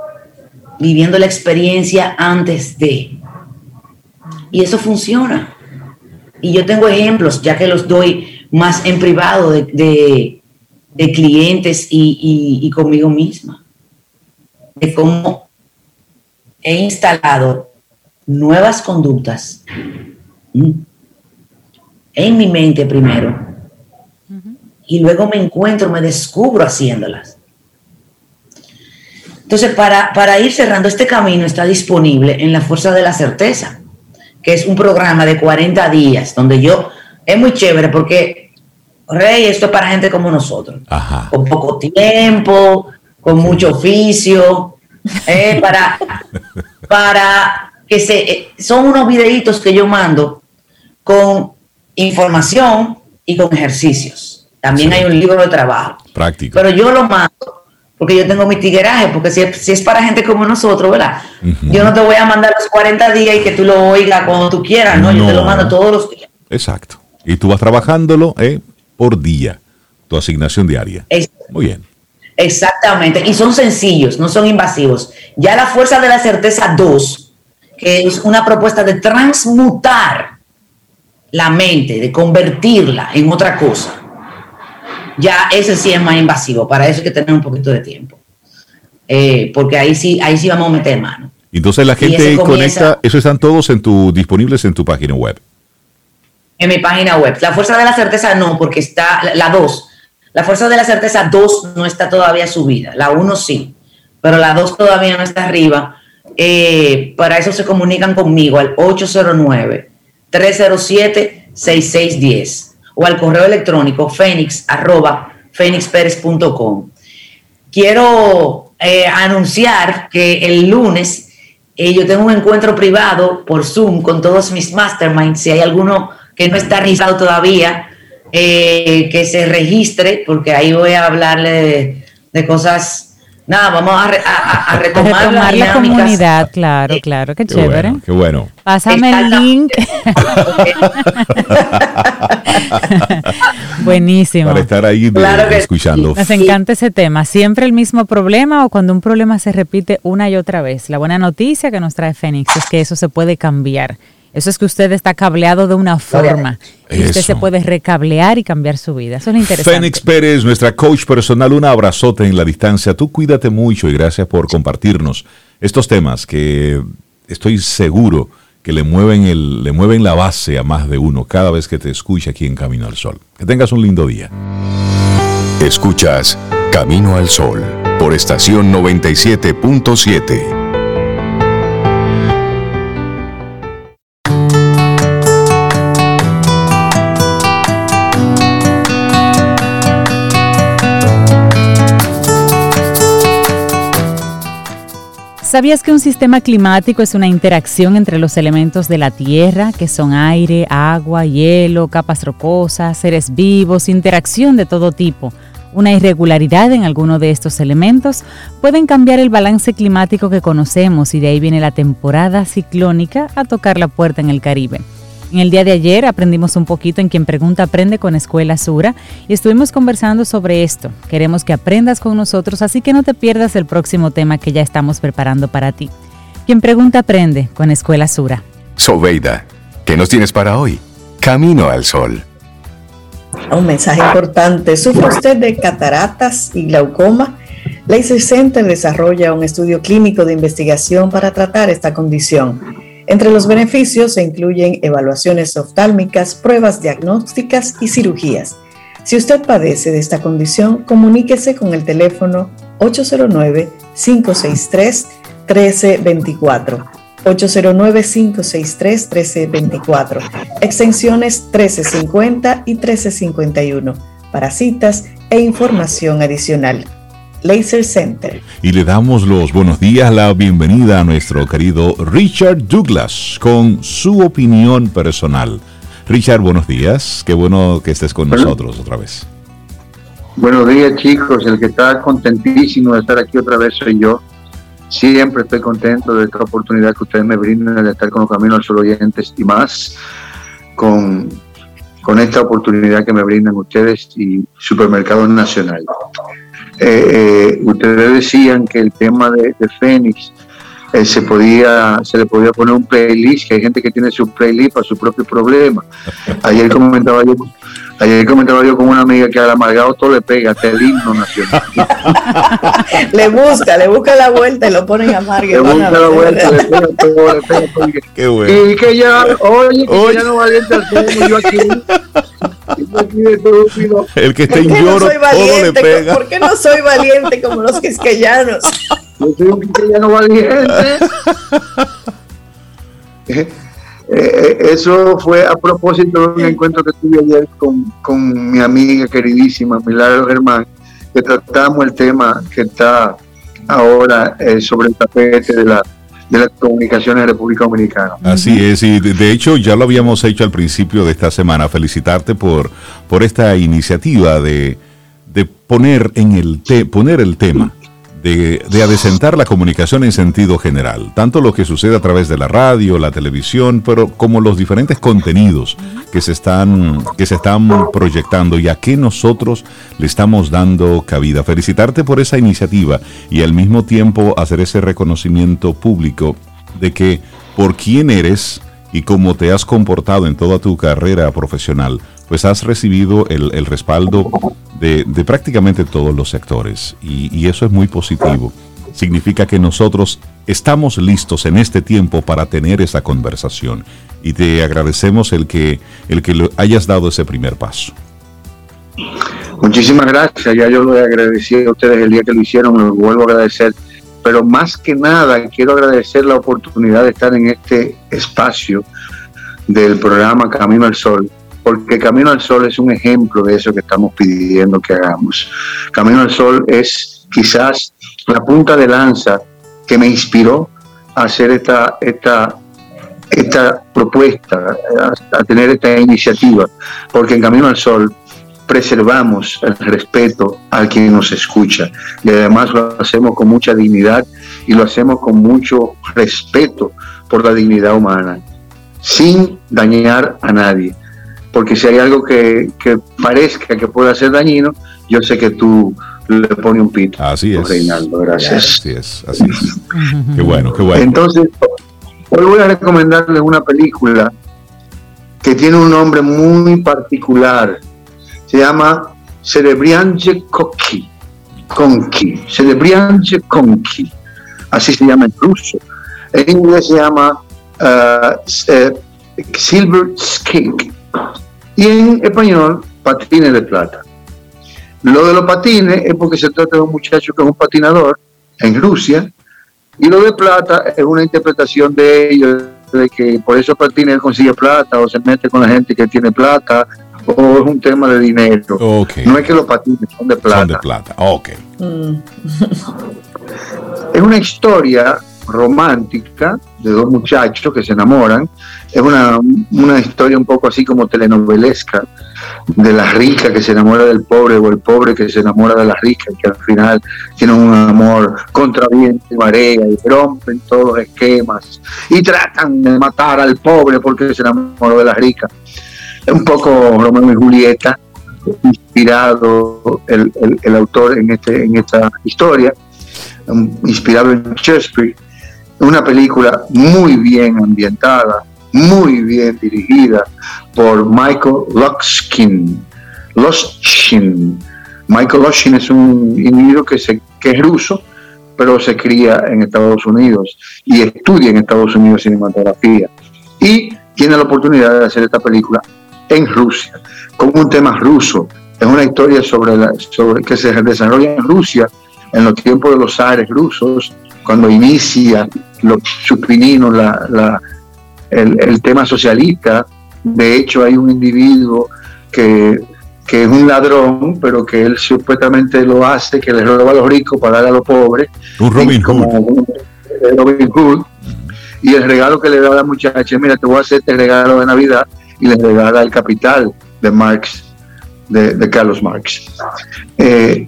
S5: viviendo la experiencia antes de. Y eso funciona. Y yo tengo ejemplos, ya que los doy más en privado de, clientes y, conmigo misma, de cómo he instalado nuevas conductas en mi mente primero y luego me encuentro, me descubro haciéndolas. Entonces, para, para ir cerrando, este camino está disponible en la Fuerza de la Certeza, que es un programa de 40 días, donde yo, es muy chévere porque, Rey, esto es para gente como nosotros, con poco tiempo, con mucho oficio, eh, para, para que se, eh, son unos videitos que yo mando con información y con ejercicios. También hay un libro de trabajo.
S2: Práctico.
S5: Pero yo lo mando porque yo tengo mi tigueraje, porque si es, para gente como nosotros, ¿verdad? Yo no te voy a mandar los 40 días y que tú lo oigas cuando tú quieras, ¿no? Yo te lo mando todos los días.
S2: Exacto. Y tú vas trabajándolo eh, por día, tu asignación diaria. Muy bien.
S5: Exactamente. Y son sencillos, no son invasivos. Ya la fuerza de la certeza 2, que es una propuesta de transmutar la mente, de convertirla en otra cosa ya ese sí es más invasivo. Para eso hay que tener un poquito de tiempo. Eh, porque ahí sí, ahí sí vamos a meter mano.
S2: Entonces la gente conecta, eso están todos en tu, disponibles en tu página web.
S5: En mi página web. La fuerza de la certeza no, porque está la 2. La fuerza de la certeza 2 no está todavía subida. La 1 sí, pero la 2 todavía no está arriba. Eh, para eso se comunican conmigo al 809 307 6610 o al correo electrónico fénix Quiero eh, anunciar que el lunes eh, yo tengo un encuentro privado por Zoom con todos mis masterminds. Si hay alguno que no está registrado todavía, eh, que se registre, porque ahí voy a hablarle de cosas nada, vamos a, retomar,
S1: la, comunidad, claro, claro, qué, chévere.
S2: qué bueno.
S1: Pásame el link. Buenísimo.
S2: Para estar ahí escuchando.
S1: Nos encanta ese tema. ¿Siempre el mismo problema o cuando un problema se repite una y otra vez? La buena noticia que nos trae Fénix es que eso se puede cambiar eso es que usted está cableado de una forma. Y usted se puede recablear y cambiar su vida. Eso es lo interesante.
S2: Fénix Pérez, nuestra coach personal, un abrazote en la distancia. Tú cuídate mucho y gracias por compartirnos estos temas que estoy seguro que le mueven, el, le mueven la base a más de uno cada vez que te escucha aquí en Camino al Sol. Que tengas un lindo día.
S4: Escuchas Camino al Sol por estación 97.7.
S1: ¿Sabías que un sistema climático es una interacción entre los elementos de la Tierra, que son aire, agua, hielo, capas rocosas, seres vivos, interacción de todo tipo? Una irregularidad en alguno de estos elementos pueden cambiar el balance climático que conocemos y de ahí viene la temporada ciclónica a tocar la puerta en el Caribe. En el día de ayer aprendimos un poquito en Quien Pregunta Aprende con Escuela Sura y estuvimos conversando sobre esto. Queremos que aprendas con nosotros, así que no te pierdas el próximo tema que ya estamos preparando para ti. Quien Pregunta Aprende con Escuela Sura.
S4: Sobeida, ¿qué nos tienes para hoy? Camino al Sol.
S3: Un mensaje importante. ¿Sufre usted de cataratas y glaucoma? Laser Center desarrolla un estudio clínico de investigación para tratar esta condición. Entre los beneficios se incluyen evaluaciones oftálmicas, pruebas diagnósticas y cirugías. Si usted padece de esta condición, comuníquese con el teléfono 809-563-1324. 809-563-1324, extensiones 1350 y 1351 para citas e información adicional. Laser Center.
S2: Y le damos los buenos días, la bienvenida a nuestro querido Richard Douglas con su opinión personal. Richard, buenos días. Qué bueno que estés con nosotros otra vez.
S6: Buenos días, chicos. El que está contentísimo de estar aquí otra vez soy yo. Siempre estoy contento de esta oportunidad que ustedes me brindan de estar con los caminos al sol oyentes y más con, con esta oportunidad que me brindan ustedes y Supermercado Nacional. Eh, eh, ustedes decían que el tema de, Fénix eh, se podía se le podía poner un playlist, que hay gente que tiene su playlist para su propio problema. Ayer comentaba yo Ayer comentaba yo con una amiga que al amargado todo le pega, hasta el himno nacional.
S3: le busca, le busca la vuelta y lo pone en amargo.
S6: Le busca la vuelta, le pega todo, le pega todo. Qué bueno. Y que ya, oye, que ya no valiente al todo, yo aquí.
S2: El que está en lloro, no todo le pega.
S3: ¿Por qué no soy valiente como los quisqueyanos?
S6: Yo soy un quisqueyano valiente. Eh, eso fue a propósito de un encuentro que tuve ayer con, mi amiga queridísima Milagro Germán, que tratamos el tema que está ahora eh, sobre el tapete de la de las comunicaciones de República Dominicana.
S2: Así es, y de, hecho ya lo habíamos hecho al principio de esta semana. Felicitarte por, por esta iniciativa de, de poner, en el te, poner el tema de, de, adecentar la comunicación en sentido general, tanto lo que sucede a través de la radio, la televisión, pero como los diferentes contenidos que se están, que se están proyectando y a qué nosotros le estamos dando cabida. Felicitarte por esa iniciativa y al mismo tiempo hacer ese reconocimiento público de que por quién eres y cómo te has comportado en toda tu carrera profesional, pues has recibido el, el respaldo de, prácticamente todos los sectores y, eso es muy positivo. Significa que nosotros estamos listos en este tiempo para tener esa conversación y te agradecemos el que, el que hayas dado ese primer paso.
S6: Muchísimas gracias, ya yo lo he agradecido a ustedes el día que lo hicieron, lo vuelvo a agradecer, pero más que nada quiero agradecer la oportunidad de estar en este espacio del programa Camino al Sol, porque Camino al Sol es un ejemplo de eso que estamos pidiendo que hagamos. Camino al Sol es quizás la punta de lanza que me inspiró a hacer esta, esta, esta propuesta, a, tener esta iniciativa, porque en Camino al Sol preservamos el respeto al quien nos escucha. Y además lo hacemos con mucha dignidad y lo hacemos con mucho respeto por la dignidad humana, sin dañar a nadie porque si hay algo que, parezca que pueda ser dañino, yo sé que tú le pones un pito.
S2: Así es.
S6: Reinaldo, gracias.
S2: Así es, así es. qué bueno, qué bueno.
S6: Entonces, hoy voy a recomendarles una película que tiene un nombre muy particular. Se llama Cerebrianche Conki. Conki. Cerebrianche Conki. Así se llama en ruso. En inglés se llama uh, uh, Silver Skink y en español, patines de plata. Lo de los patines es porque se trata de un muchacho que es un patinador en Rusia, y lo de plata es una interpretación de ellos, de que por esos patines él consigue plata o se mete con la gente que tiene plata, o es un tema de dinero. No es que los patines son de plata. Son
S2: de plata, ok. Mm.
S6: es una historia romántica de dos muchachos que se enamoran. Es una, historia un poco así como telenovelesca, de la rica que se enamora del pobre o el pobre que se enamora de la rica, que al final tienen un amor contra viento y marea y rompen todos los esquemas y tratan de matar al pobre porque se enamoró de la rica. Es un poco Romeo y Julieta, inspirado el, el autor en, este, en esta historia, inspirado en Shakespeare una película muy bien ambientada, muy bien dirigida por Michael Loxkin. Loxkin. Michael Loxkin es un individuo que, se, que es ruso, pero se cría en Estados Unidos y estudia en Estados Unidos cinematografía. Y tiene la oportunidad de hacer esta película en Rusia, con un tema ruso. Es una historia sobre, la, sobre que se desarrolla en Rusia en los tiempos de los zares rusos cuando inicia los supininos la, el, tema socialista. De hecho, hay un individuo que, es un ladrón, pero que él supuestamente lo hace, que le roba a los ricos para dar a los pobres.
S2: Un Robin Hood.
S6: Robin Hood. Y el regalo que le da a la muchacha, mira, te voy a hacer este regalo de Navidad, y le regala el capital de Marx, de, Carlos Marx. Eh,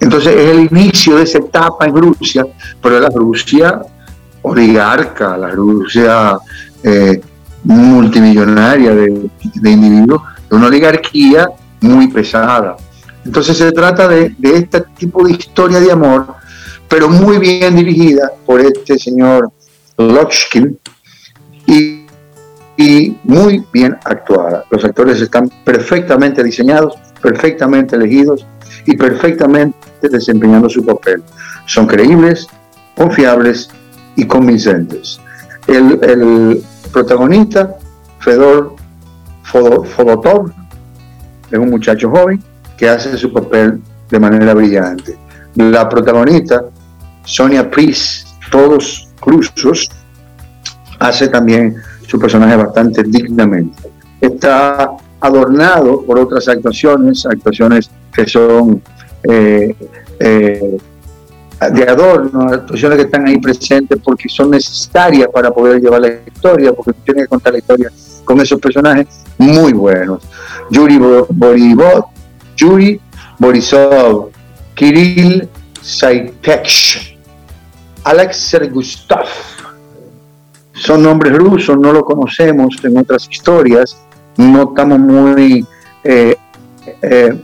S6: entonces es el inicio de esa etapa en Rusia, pero la Rusia oligarca, la Rusia eh, multimillonaria de, individuos, de una oligarquía muy pesada. Entonces se trata de, este tipo de historia de amor, pero muy bien dirigida por este señor Lochkin y, y muy bien actuada. Los actores están perfectamente diseñados, perfectamente elegidos y perfectamente desempeñando su papel. Son creíbles, confiables y convincentes. El, protagonista, Fedor Fodotov, es un muchacho joven que hace su papel de manera brillante. La protagonista, Sonia Pris, todos cruzos, hace también su personaje bastante dignamente. Está adornado por otras actuaciones, actuaciones que son eh, eh, de adorno, actuaciones que están ahí presentes porque son necesarias para poder llevar la historia, porque tiene que contar la historia con esos personajes muy buenos. Yuri Boribov, Yuri Borisov, Kirill Saitech, Alex Gustav. Son nombres rusos, no lo conocemos en otras historias, no estamos muy, eh, eh,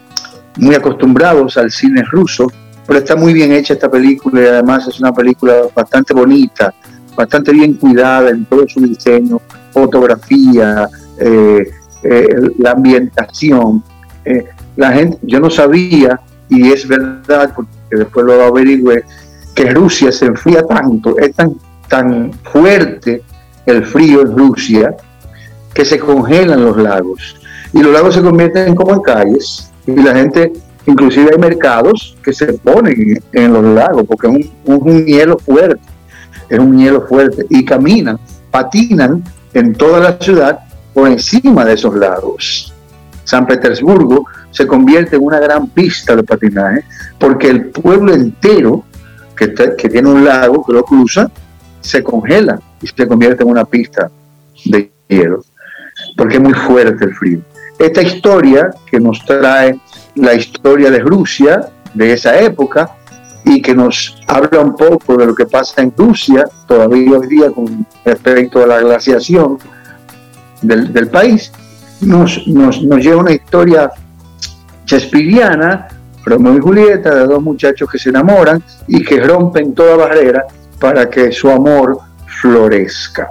S6: muy acostumbrados al cine ruso, pero está muy bien hecha esta película y además es una película bastante bonita, bastante bien cuidada en todo su diseño, fotografía, eh, la ambientación. la gente, yo no sabía, y es verdad, porque después lo averigüé, que Rusia se enfría tanto, es tan, tan fuerte el frío en Rusia, que se congelan los lagos. Y los lagos se convierten como en calles y la gente, inclusive hay mercados que se ponen en los lagos porque es un, hielo fuerte, es un hielo fuerte y caminan, patinan en toda la ciudad por encima de esos lagos. San Petersburgo se convierte en una gran pista de patinaje porque el pueblo entero que, que tiene un lago que lo cruza se congela y se convierte en una pista de hielo porque es muy fuerte el frío. Esta historia que nos trae la historia de Rusia de esa época y que nos habla un poco de lo que pasa en Rusia todavía hoy día con respecto a la glaciación del, país, nos, nos, nos, lleva una historia chespiriana, Romeo y Julieta, de dos muchachos que se enamoran y que rompen toda barrera para que su amor florezca.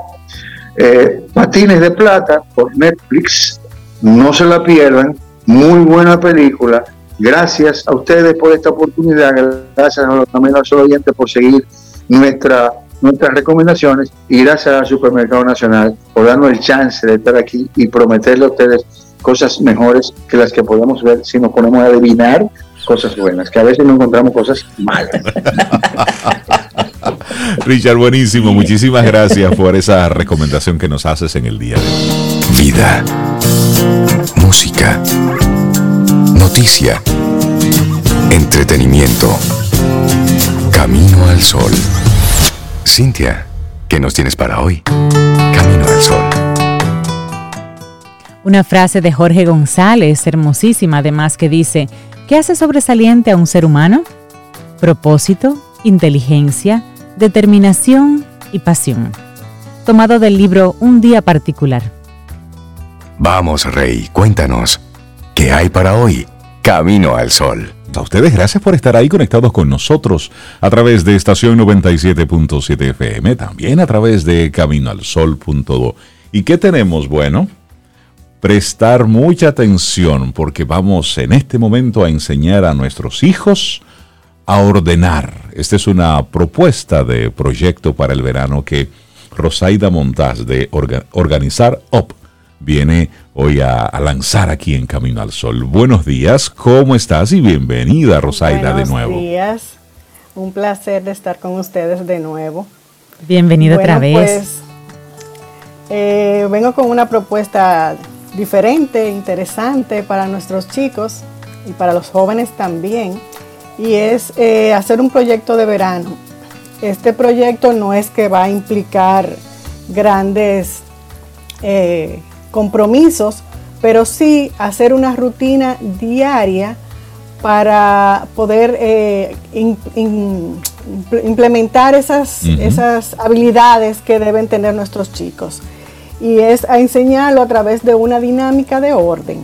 S6: Eh, Patines de Plata por Netflix, no se la pierdan, muy buena película. Gracias a ustedes por esta oportunidad, gracias a, también a los oyentes por seguir nuestra, nuestras recomendaciones y gracias al Supermercado Nacional por darnos el chance de estar aquí y prometerle a ustedes cosas mejores que las que podemos ver si nos ponemos a adivinar cosas buenas, que a veces no encontramos cosas malas.
S2: Richard, buenísimo. Muchísimas gracias por esa recomendación que nos haces en el día de hoy.
S4: Vida. Música. Noticia. Entretenimiento. Camino al sol. Cintia, ¿qué nos tienes para hoy? Camino al sol.
S1: Una frase de Jorge González, hermosísima además, que dice, ¿qué hace sobresaliente a un ser humano? Propósito, inteligencia, determinación y pasión. Tomado del libro Un día particular.
S4: Vamos, Rey, cuéntanos, ¿qué hay para hoy? Camino al Sol.
S2: A ustedes gracias por estar ahí conectados con nosotros a través de estación 97.7 FM, también a través de caminoalsol.do. ¿Y qué tenemos? Bueno, prestar mucha atención porque vamos en este momento a enseñar a nuestros hijos a ordenar. Esta es una propuesta de proyecto para el verano que Rosaida Montaz de Organizar Up viene hoy a, lanzar aquí en Camino al Sol. Buenos días, ¿cómo estás? Y bienvenida Rosaida de nuevo.
S7: Buenos días, un placer de estar con ustedes de nuevo.
S1: Bienvenida otra vez. Pues,
S7: eh, vengo con una propuesta diferente, interesante para nuestros chicos y para los jóvenes también y es eh, hacer un proyecto de verano. Este proyecto no es que va a implicar grandes eh, compromisos, pero sí hacer una rutina diaria para poder eh, implementar esas, esas habilidades que deben tener nuestros chicos. Y es a enseñarlo a través de una dinámica de orden,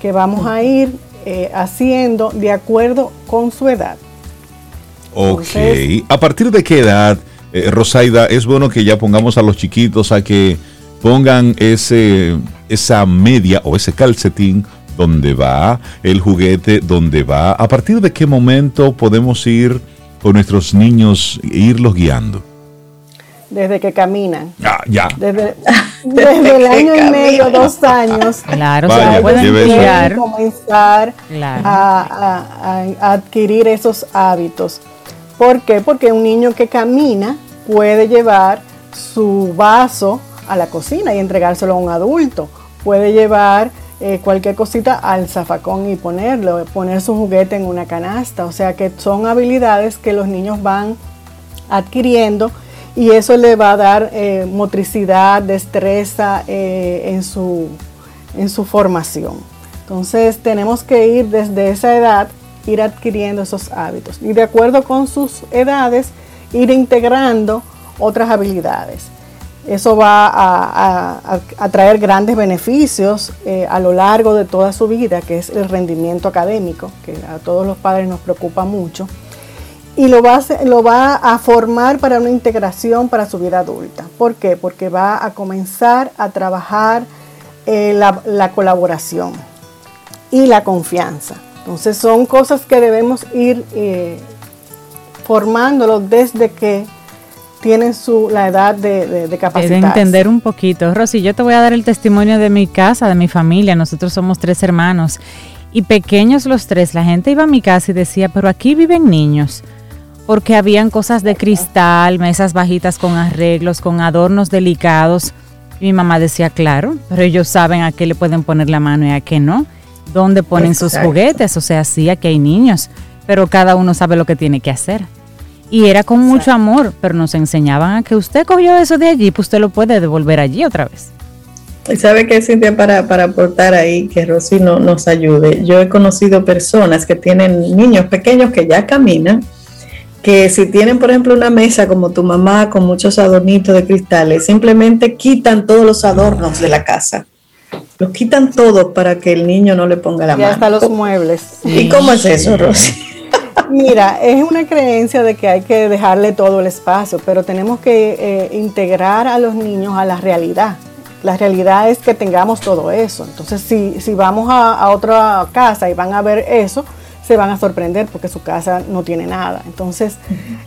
S7: que vamos a ir eh, haciendo de acuerdo con su edad.
S2: Ok. ¿A partir de qué edad eh, Rosaida, es bueno que ya pongamos a los chiquitos a que pongan ese, esa media o ese calcetín donde va el juguete, donde va. ¿A partir de qué momento podemos ir con nuestros niños e irlos guiando?
S7: Desde que caminan.
S2: Ah, ya.
S7: Desde, desde el año y medio, dos años.
S1: Claro,
S2: Vaya,
S1: se pueden guiar.
S7: comenzar
S1: Claro.
S7: a, a- a adquirir esos hábitos. ¿Por qué? Porque un niño que camina puede llevar su vaso a la cocina y entregárselo a un adulto. Puede llevar eh, cualquier cosita al zafacón y ponerlo, poner su juguete en una canasta. O sea que son habilidades que los niños van adquiriendo y eso le va a dar eh, motricidad, destreza eh, en, su, en su formación. Entonces tenemos que ir desde esa edad, ir adquiriendo esos hábitos y de acuerdo con sus edades, ir integrando otras habilidades. Eso va a, traer grandes beneficios eh, a lo largo de toda su vida, que es el rendimiento académico, que a todos los padres nos preocupa mucho y lo va, a, formar para una integración para su vida adulta. ¿Por qué? Porque va a comenzar a trabajar eh, la, la colaboración y la confianza. Entonces son cosas que debemos ir eh, formándolo desde que tienen su, la edad de, de, de
S1: de
S7: capacitarse.
S1: entender un poquito. Rosy, yo te voy a dar el testimonio de mi casa, de mi familia. Nosotros somos tres hermanos y pequeños los tres. La gente iba a mi casa y decía, pero aquí viven niños. Porque habían cosas de cristal, mesas bajitas con arreglos, con adornos delicados. Y mi mamá decía, claro, pero ellos saben a qué le pueden poner la mano y a qué no. ¿Dónde ponen sus juguetes? O sea, sí, aquí hay niños, pero cada uno sabe lo que tiene que hacer. Y era con mucho amor, pero nos enseñaban a que usted cogió eso de allí, pues usted lo puede devolver allí otra vez.
S3: Y sabe que Cintia, para, para aportar ahí, que Rosy no, nos ayude. Yo he conocido personas que tienen niños pequeños que ya caminan, que si tienen, por ejemplo, una mesa como tu mamá con muchos adornitos de cristales, simplemente quitan todos los adornos de la casa. Los quitan todos para que el niño no le ponga la
S7: Y
S3: mano.
S7: hasta los muebles.
S3: ¿Y cómo es eso, Rosy?
S7: Mira, es una creencia de que hay que dejarle todo el espacio, pero tenemos que eh, integrar a los niños a la realidad. La realidad es que tengamos todo eso. Entonces, si, si vamos a, a otra casa y van a ver eso, se van a sorprender porque su casa no tiene nada. Entonces,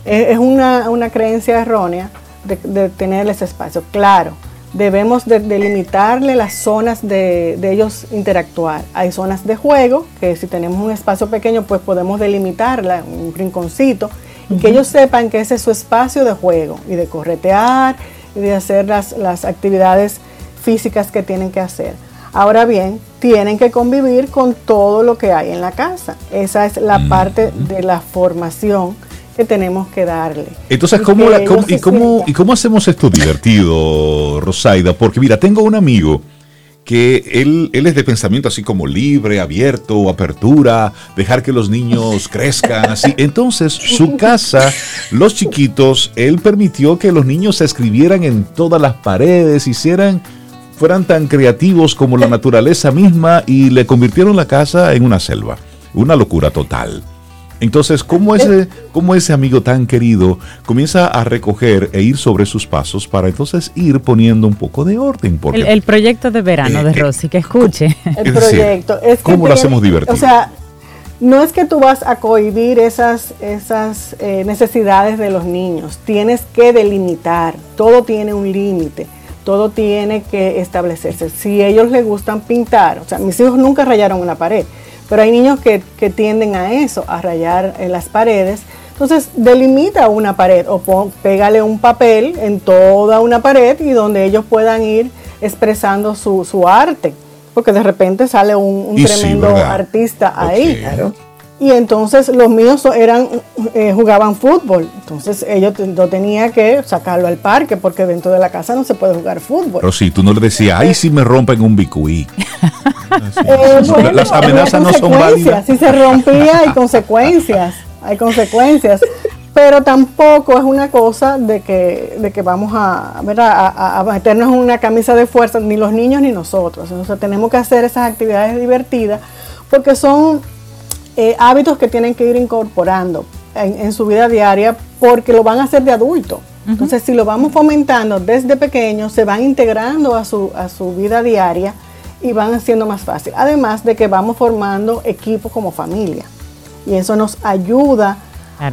S7: es, es una, una creencia errónea de, de tener ese espacio. Claro, debemos de delimitarle las zonas de, de ellos interactuar. Hay zonas de juego, que si tenemos un espacio pequeño, pues podemos delimitarla, un rinconcito, y que ellos sepan que ese es su espacio de juego y de corretear y de hacer las, las actividades físicas que tienen que hacer. Ahora bien, tienen que convivir con todo lo que hay en la casa. Esa es la parte de la formación que tenemos que darle.
S2: Entonces,
S7: Y
S2: ¿cómo, la- cómo- y, cómo, ¿y cómo hacemos esto divertido, Rosaida? Porque mira, tengo un amigo que él, él es de pensamiento así como libre, abierto, apertura, dejar que los niños crezcan, así. Entonces, su casa, los chiquitos, él permitió que los niños se escribieran en todas las paredes, hicieran, fueran tan creativos como la naturaleza misma y le convirtieron la casa en una selva. Una locura total. Entonces, ¿cómo ese, cómo ese amigo tan querido comienza a recoger e ir sobre sus pasos para entonces ir poniendo un poco de orden? Porque
S1: El, el proyecto de verano de
S2: Eh, eh,
S1: Rosy, que escuche.
S7: el
S2: Es decir,
S7: proyecto. Es que
S2: ¿cómo lo hacemos divertido?
S7: O sea, no es que tú vas a cohibir esas, esas eh, necesidades de los niños, tienes que delimitar, todo tiene un límite, todo tiene que establecerse. Si a ellos les gustan pintar, o sea, mis hijos nunca rayaron una pared, pero hay niños que, que tienden a eso, a rayar en las paredes. Entonces, delimita una pared o pon- pégale un papel en toda una pared y donde ellos puedan ir expresando su, su arte. Porque de repente sale un, un
S2: Y sí,
S7: tremendo artista ahí.
S3: Claro.
S7: Y entonces los míos eran, eh, jugaban fútbol. Entonces ellos yo tenía que sacarlo al parque porque dentro de la casa no se puede jugar fútbol.
S2: Pero si tú no le decías, ay, si me rompen un bicuí.
S7: Eh, bueno,
S2: Las amenazas no son válidas.
S7: Si se rompía hay consecuencias, hay consecuencias. Pero tampoco es una cosa de que, de que vamos a, a, a- meternos en una camisa de fuerza, ni los niños ni nosotros. Sea, tenemos que hacer esas actividades divertidas porque son eh, hábitos que tienen que ir incorporando en, en su vida diaria porque lo van a hacer de adulto. Entonces, si lo vamos fomentando desde pequeños, se van integrando a su, a su vida diaria y van haciendo más fácil. Además de que vamos formando equipos como familia. Y eso nos ayuda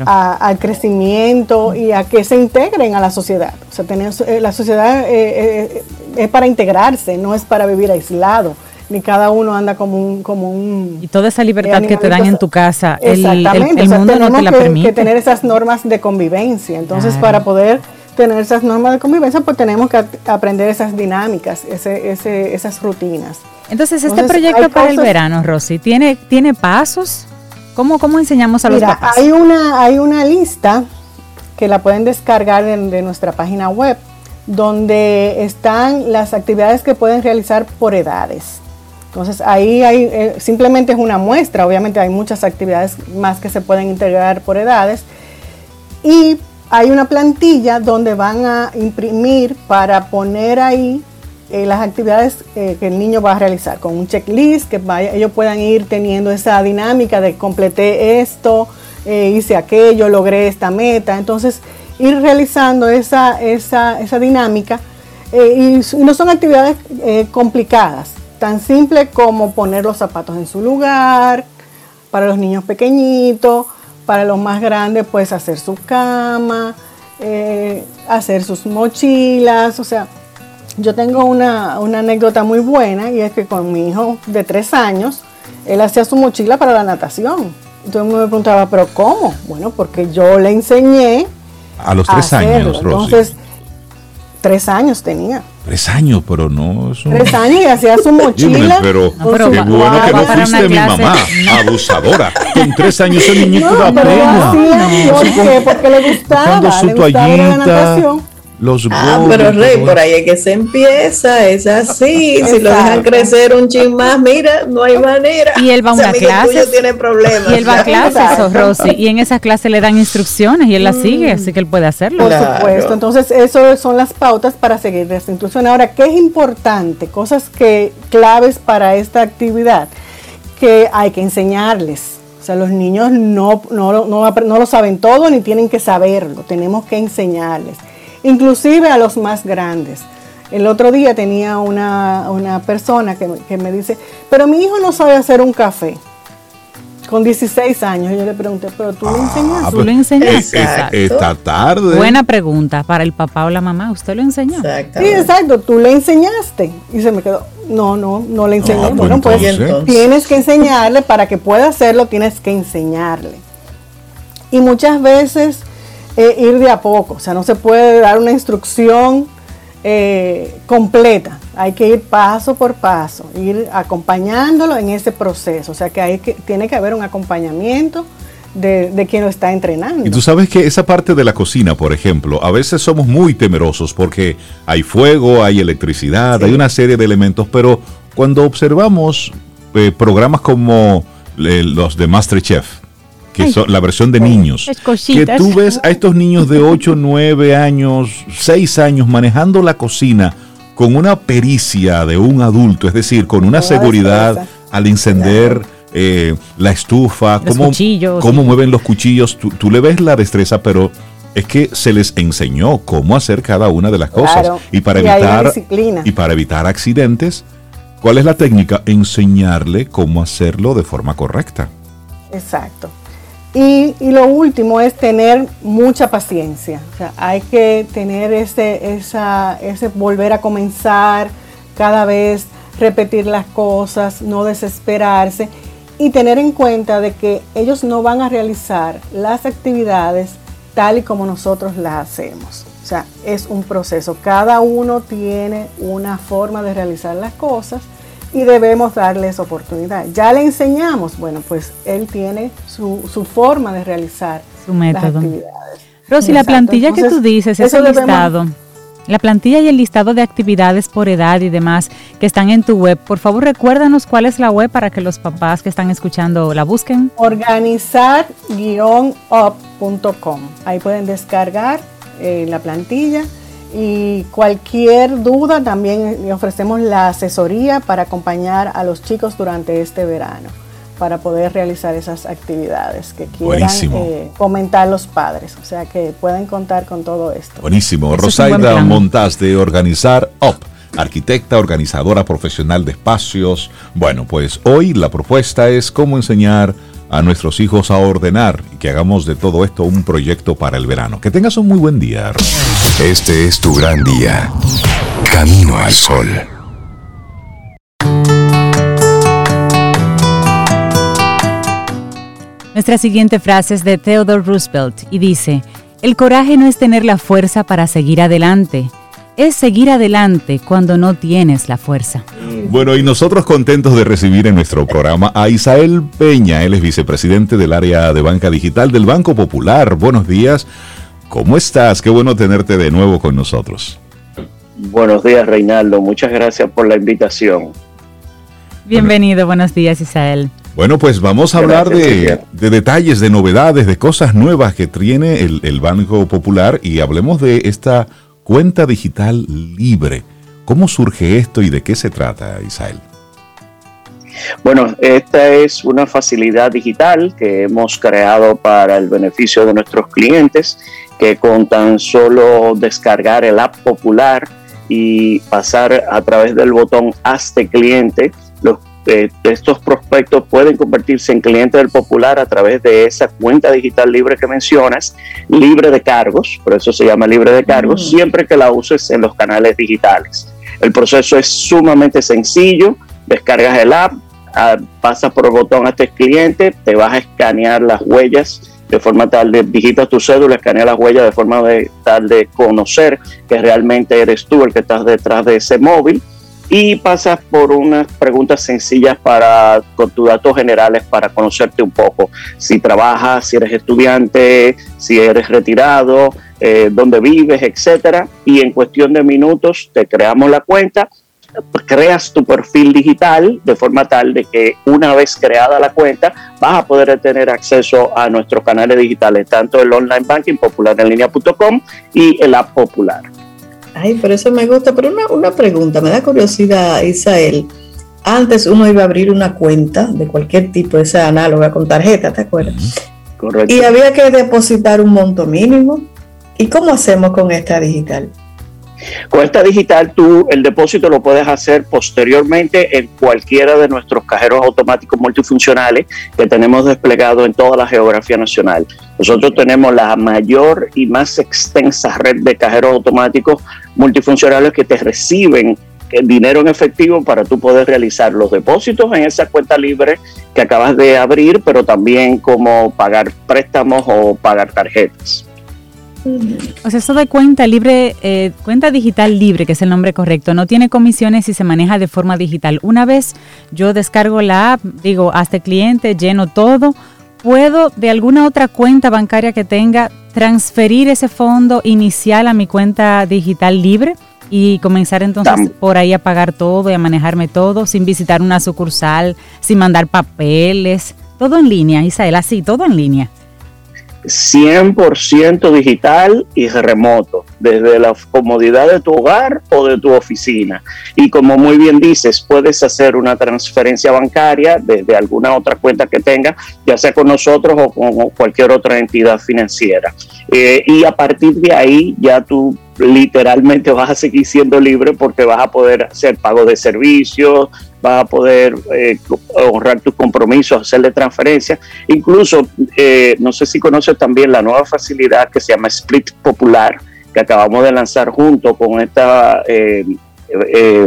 S7: al crecimiento y a que se integren a la sociedad. O sea, eh, la sociedad eh, eh, es para integrarse, no es para vivir aislado ni cada uno anda como un... Como un
S1: y toda esa libertad que te dan en tu casa,
S7: exactamente, el, mundo no te la que, permite. que tener esas normas de convivencia. Entonces, para poder tener esas normas de convivencia, pues tenemos que aprender esas dinámicas, ese, ese, esas rutinas.
S1: Entonces, este proyecto para el verano, Rosy, ¿tiene, tiene pasos? ¿Cómo, ¿Cómo enseñamos a los papás?
S7: Hay una, hay una lista que la pueden descargar de, nuestra página web, donde están las actividades que pueden realizar por edades. Entonces ahí hay, eh, simplemente es una muestra, obviamente hay muchas actividades más que se pueden integrar por edades. Y hay una plantilla donde van a imprimir para poner ahí eh, las actividades eh, que el niño va a realizar, con un checklist, que vaya, ellos puedan ir teniendo esa dinámica de completé esto, hice aquello, logré esta meta. Entonces, ir realizando esa, esa, esa dinámica. y no son actividades complicadas tan simple como poner los zapatos en su lugar, para los niños pequeñitos, para los más grandes pues hacer su cama, eh, hacer sus mochilas, o sea, yo tengo una, una, anécdota muy buena y es que con mi hijo de tres años, él hacía su mochila para la natación. Entonces me preguntaba, ¿pero cómo? Bueno, porque yo le enseñé.
S2: A los tres años,
S7: Entonces, tres años tenía.
S2: Tres años, pero no.
S7: Tres años y hacía su mochila.
S2: pero, qué bueno que no fuiste mi mamá, abusadora. Con tres años ese niñito no, da pena.
S7: ¿Por qué? Porque le gustaba.
S2: Su le gustaba la natación los
S3: Ah, pero Rey, por ahí es que se empieza, es así. si lo dejan crecer un chin más, mira, no hay manera.
S1: Y él va a una clase.
S3: tiene problemas.
S1: Y él va a clases, Rosy. Y en esa clase le dan instrucciones y él las mm. sigue, así que él puede hacerlo.
S7: Por supuesto. Entonces, eso son las pautas para seguir esta instrucción. Ahora, ¿qué es importante? Cosas que claves para esta actividad que hay que enseñarles. O sea, los niños no, no, no, no lo saben todo ni tienen que saberlo. Tenemos que enseñarles inclusive a los más grandes. El otro día tenía una, persona que, que, me dice, pero mi hijo no sabe hacer un café. Con 16 años. Y yo le pregunté, pero tú le ah, enseñaste.
S1: ¿Tú le enseñaste?
S2: Esta tarde.
S1: Buena pregunta para el papá o la mamá. ¿Usted lo enseñó?
S7: Sí, exacto. Tú le enseñaste. Y se me quedó, no, no, no le enseñé. Ah, bueno, pues tienes que enseñarle, para que pueda hacerlo, tienes que enseñarle. Y muchas veces ir de a poco, o sea, no se puede dar una instrucción eh, completa, hay que ir paso por paso, ir acompañándolo en ese proceso, o sea que, hay que tiene que haber un acompañamiento de, quien lo está entrenando.
S2: Y tú sabes que esa parte de la cocina, por ejemplo, a veces somos muy temerosos porque hay fuego, hay electricidad, hay una serie de elementos, pero cuando observamos eh, programas como eh, los de Masterchef, que son la versión de niños, que tú ves a estos niños de 8, 9 años, 6 años manejando la cocina con una pericia de un adulto, es decir, con una seguridad al encender eh, la estufa, cómo, cómo mueven los cuchillos, tú, le ves la destreza, pero es que se les enseñó cómo hacer cada una de las cosas. Y para evitar y para evitar accidentes, ¿cuál es la técnica? Enseñarle cómo hacerlo de forma correcta.
S7: Exacto. Y, lo último es tener mucha paciencia. O sea, hay que tener ese, esa, ese volver a comenzar cada vez, repetir las cosas, no desesperarse y tener en cuenta de que ellos no van a realizar las actividades tal y como nosotros las hacemos. O sea, es un proceso. Cada uno tiene una forma de realizar las cosas y debemos darles oportunidad. Ya le enseñamos, bueno, pues él tiene su, su forma de realizar
S1: su método. las actividades. Rosy, la plantilla que tú dices, ese listado, la plantilla y el listado de actividades por edad y demás que están en tu web, por favor recuérdanos cuál es la web para que los papás que están escuchando la busquen.
S7: Organizar-up.com. Ahí pueden descargar eh, la plantilla y cualquier duda también le ofrecemos la asesoría para acompañar a los chicos durante este verano. para poder realizar esas actividades que quieran eh, comentar los padres. O sea que pueden contar con todo esto.
S2: Buenísimo. Rosaida Montaz de Organizar Up arquitecta, organizadora profesional de espacios. Bueno, pues hoy la propuesta es cómo enseñar a nuestros hijos a ordenar y que hagamos de todo esto un proyecto para el verano. Que tengas un muy buen día.
S4: Este es tu gran día. Camino al sol.
S1: Nuestra siguiente frase es de Theodore Roosevelt y dice, el coraje no es tener la fuerza para seguir adelante, es seguir adelante cuando no tienes la fuerza.
S2: Bueno, y nosotros contentos de recibir en nuestro programa a Isael Peña, él es vicepresidente del área de banca digital del Banco Popular. Buenos días, ¿cómo estás? Qué bueno tenerte de nuevo con nosotros.
S8: Buenos días, Reinaldo, muchas gracias por la invitación.
S1: Bienvenido, buenos días, Isael.
S2: Bueno, pues vamos a hablar de, detalles, de novedades, de cosas nuevas que tiene el, Banco Popular y hablemos de esta cuenta digital libre. ¿Cómo surge esto y de qué se trata, Isael?
S8: Bueno, esta es una facilidad digital que hemos creado para el beneficio de nuestros clientes, que con tan solo descargar el app popular y pasar a través del botón Hazte cliente, estos prospectos pueden convertirse en clientes del Popular a través de esa cuenta digital libre que mencionas, libre de cargos, por eso se llama libre de cargos, mm. siempre que la uses en los canales digitales. El proceso es sumamente sencillo, descargas el app, ah, pasas por el botón a este cliente, te vas a escanear las huellas de forma tal de digitas tu cédula, escanea las huellas de forma de, tal de conocer que realmente eres tú el que estás detrás de ese móvil y pasas por unas preguntas sencillas para con tus datos generales para conocerte un poco. Si trabajas, si eres estudiante, si eres retirado, eh, dónde vives, etcétera. Y en cuestión de minutos te creamos la cuenta, creas tu perfil digital de forma tal de que una vez creada la cuenta vas a poder tener acceso a nuestros canales digitales, tanto el online banking popularenlinea.com y el app popular.
S3: Ay, por eso me gusta. Pero una, una pregunta, me da curiosidad, Isael. Antes uno iba a abrir una cuenta de cualquier tipo, esa análoga con tarjeta, ¿te acuerdas? Correcto. Y había que depositar un monto mínimo. ¿Y cómo hacemos con esta digital?
S8: Con esta digital tú el depósito lo puedes hacer posteriormente en cualquiera de nuestros cajeros automáticos multifuncionales que tenemos desplegado en toda la geografía nacional. Nosotros tenemos la mayor y más extensa red de cajeros automáticos multifuncionales que te reciben dinero en efectivo para tú poder realizar los depósitos en esa cuenta libre que acabas de abrir, pero también como pagar préstamos o pagar tarjetas.
S1: O sea, eso de cuenta libre, eh, cuenta digital libre, que es el nombre correcto, no tiene comisiones y se maneja de forma digital. Una vez yo descargo la app, digo, hasta cliente, lleno todo, puedo de alguna otra cuenta bancaria que tenga transferir ese fondo inicial a mi cuenta digital libre y comenzar entonces por ahí a pagar todo y a manejarme todo sin visitar una sucursal, sin mandar papeles, todo en línea, Isael, así, todo en línea.
S8: 100% digital y remoto, desde la comodidad de tu hogar o de tu oficina. Y como muy bien dices, puedes hacer una transferencia bancaria desde alguna otra cuenta que tengas, ya sea con nosotros o con cualquier otra entidad financiera. Eh, y a partir de ahí ya tú literalmente vas a seguir siendo libre porque vas a poder hacer pago de servicios, vas a poder eh, honrar tus compromisos, hacerle transferencias. Incluso, eh, no sé si conoces también la nueva facilidad que se llama Split Popular, que acabamos de lanzar junto con esta eh,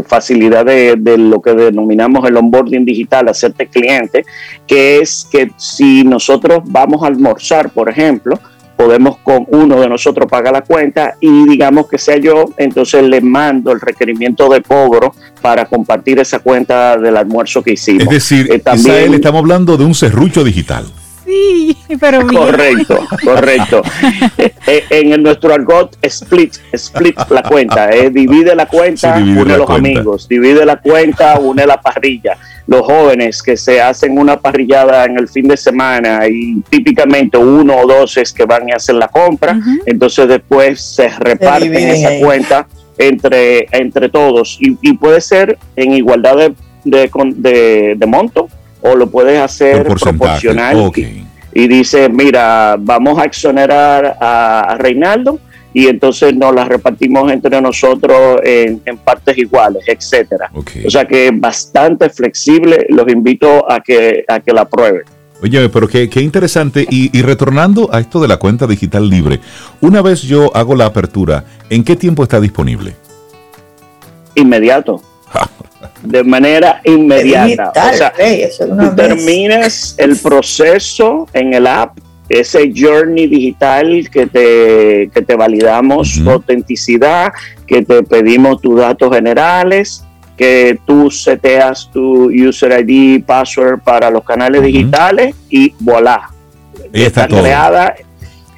S8: facilidad de, de, lo que denominamos el onboarding digital, hacerte cliente, que es que si nosotros vamos a almorzar, por ejemplo, podemos con uno de nosotros pagar la cuenta y digamos que sea yo, entonces le mando el requerimiento de cobro para compartir esa cuenta del almuerzo que hicimos.
S2: Es decir, eh, también estamos hablando de un serrucho digital.
S1: Sí, pero
S8: Correcto, correcto. Eh, eh, en nuestro argot, split, split la cuenta, divide la cuenta, une los amigos, divide la cuenta, une la parrilla. Los jóvenes que se hacen una parrillada en el fin de semana y típicamente uno o dos es que van y hacen la compra, entonces después se reparten esa cuenta entre, entre todos y, puede ser en igualdad de, de, de, monto o lo puedes hacer proporcional y, dice, mira, vamos a exonerar a, Reinaldo y entonces nos las repartimos entre nosotros en, partes iguales, etcétera. O sea que es bastante flexible, los invito a que, a que la prueben.
S2: Oye, pero qué, qué interesante. Y, y, retornando a esto de la cuenta digital libre, una vez yo hago la apertura, ¿en qué tiempo está disponible?
S8: Inmediato. De manera inmediata. o sea, terminas el proceso en el app, ese journey digital que te, que te validamos tu autenticidad, que te pedimos tus datos generales, que tú seteas tu user ID, password para los canales digitales y voilà. Está, creada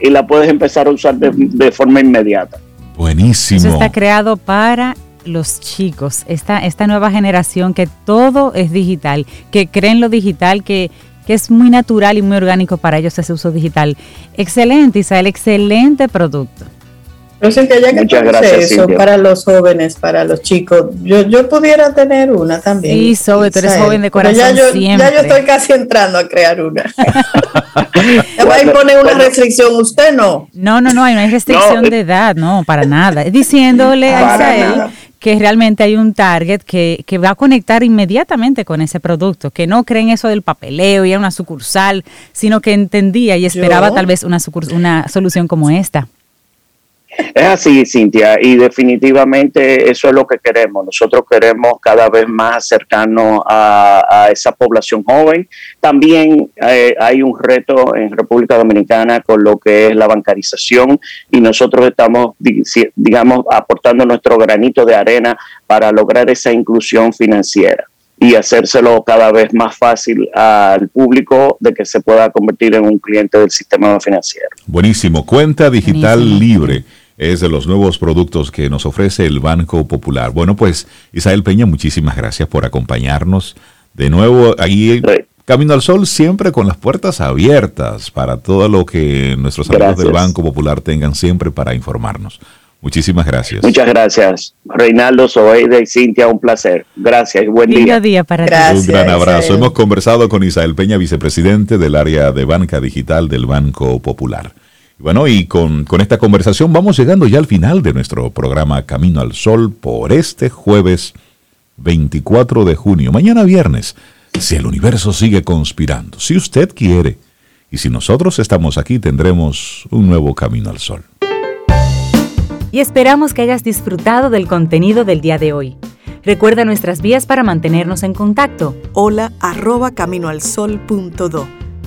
S8: y la puedes empezar a usar de, de forma inmediata.
S2: Buenísimo.
S1: Eso está creado para los chicos, esta, esta nueva generación que todo es digital, que creen lo digital, que, que es muy natural y muy orgánico para ellos ese uso digital. Excelente, Isabel, excelente producto.
S3: No sé que ya que gracias, eso para los jóvenes, para los chicos, yo, yo pudiera tener una también.
S1: Sí, Sobe, tú eres joven de corazón
S3: ya yo,
S1: siempre.
S3: Ya yo estoy casi entrando a crear una. ¿Le va a imponer una restricción? ¿Usted no?
S1: No, no, no, hay una restricción de edad, no, para nada. Diciéndole a Isabel que realmente hay un target que, que, va a conectar inmediatamente con ese producto, que no creen eso del papeleo y a una sucursal, sino que entendía y esperaba tal vez una, una solución como esta.
S8: Es así, Cintia, y definitivamente eso es lo que queremos. Nosotros queremos cada vez más acercarnos a, esa población joven. También eh, hay un reto en República Dominicana con lo que es la bancarización y nosotros estamos, digamos, aportando nuestro granito de arena para lograr esa inclusión financiera y hacérselo cada vez más fácil al público de que se pueda convertir en un cliente del sistema financiero.
S2: Buenísimo, cuenta digital libre es de los nuevos productos que nos ofrece el Banco Popular. Bueno, pues Isabel Peña, muchísimas gracias por acompañarnos. De nuevo, ahí Camino al Sol siempre con las puertas abiertas para todo lo que nuestros amigos del Banco Popular tengan siempre para informarnos. Muchísimas gracias.
S8: Muchas gracias. Reinaldo, Zoeida y Cintia, un placer. Gracias y buen día.
S1: día para
S2: Un gran abrazo. Hemos conversado con Isabel Peña, vicepresidente del área de banca digital del Banco Popular. Bueno, y con, esta conversación vamos llegando ya al final de nuestro programa Camino al Sol por este jueves 24 de junio. Mañana viernes, si el universo sigue conspirando, si usted quiere, y si nosotros estamos aquí, tendremos un nuevo Camino al Sol.
S9: Y esperamos que hayas disfrutado del contenido del día de hoy. Recuerda nuestras vías para mantenernos en contacto.
S10: Hola arroba caminoalsol.do.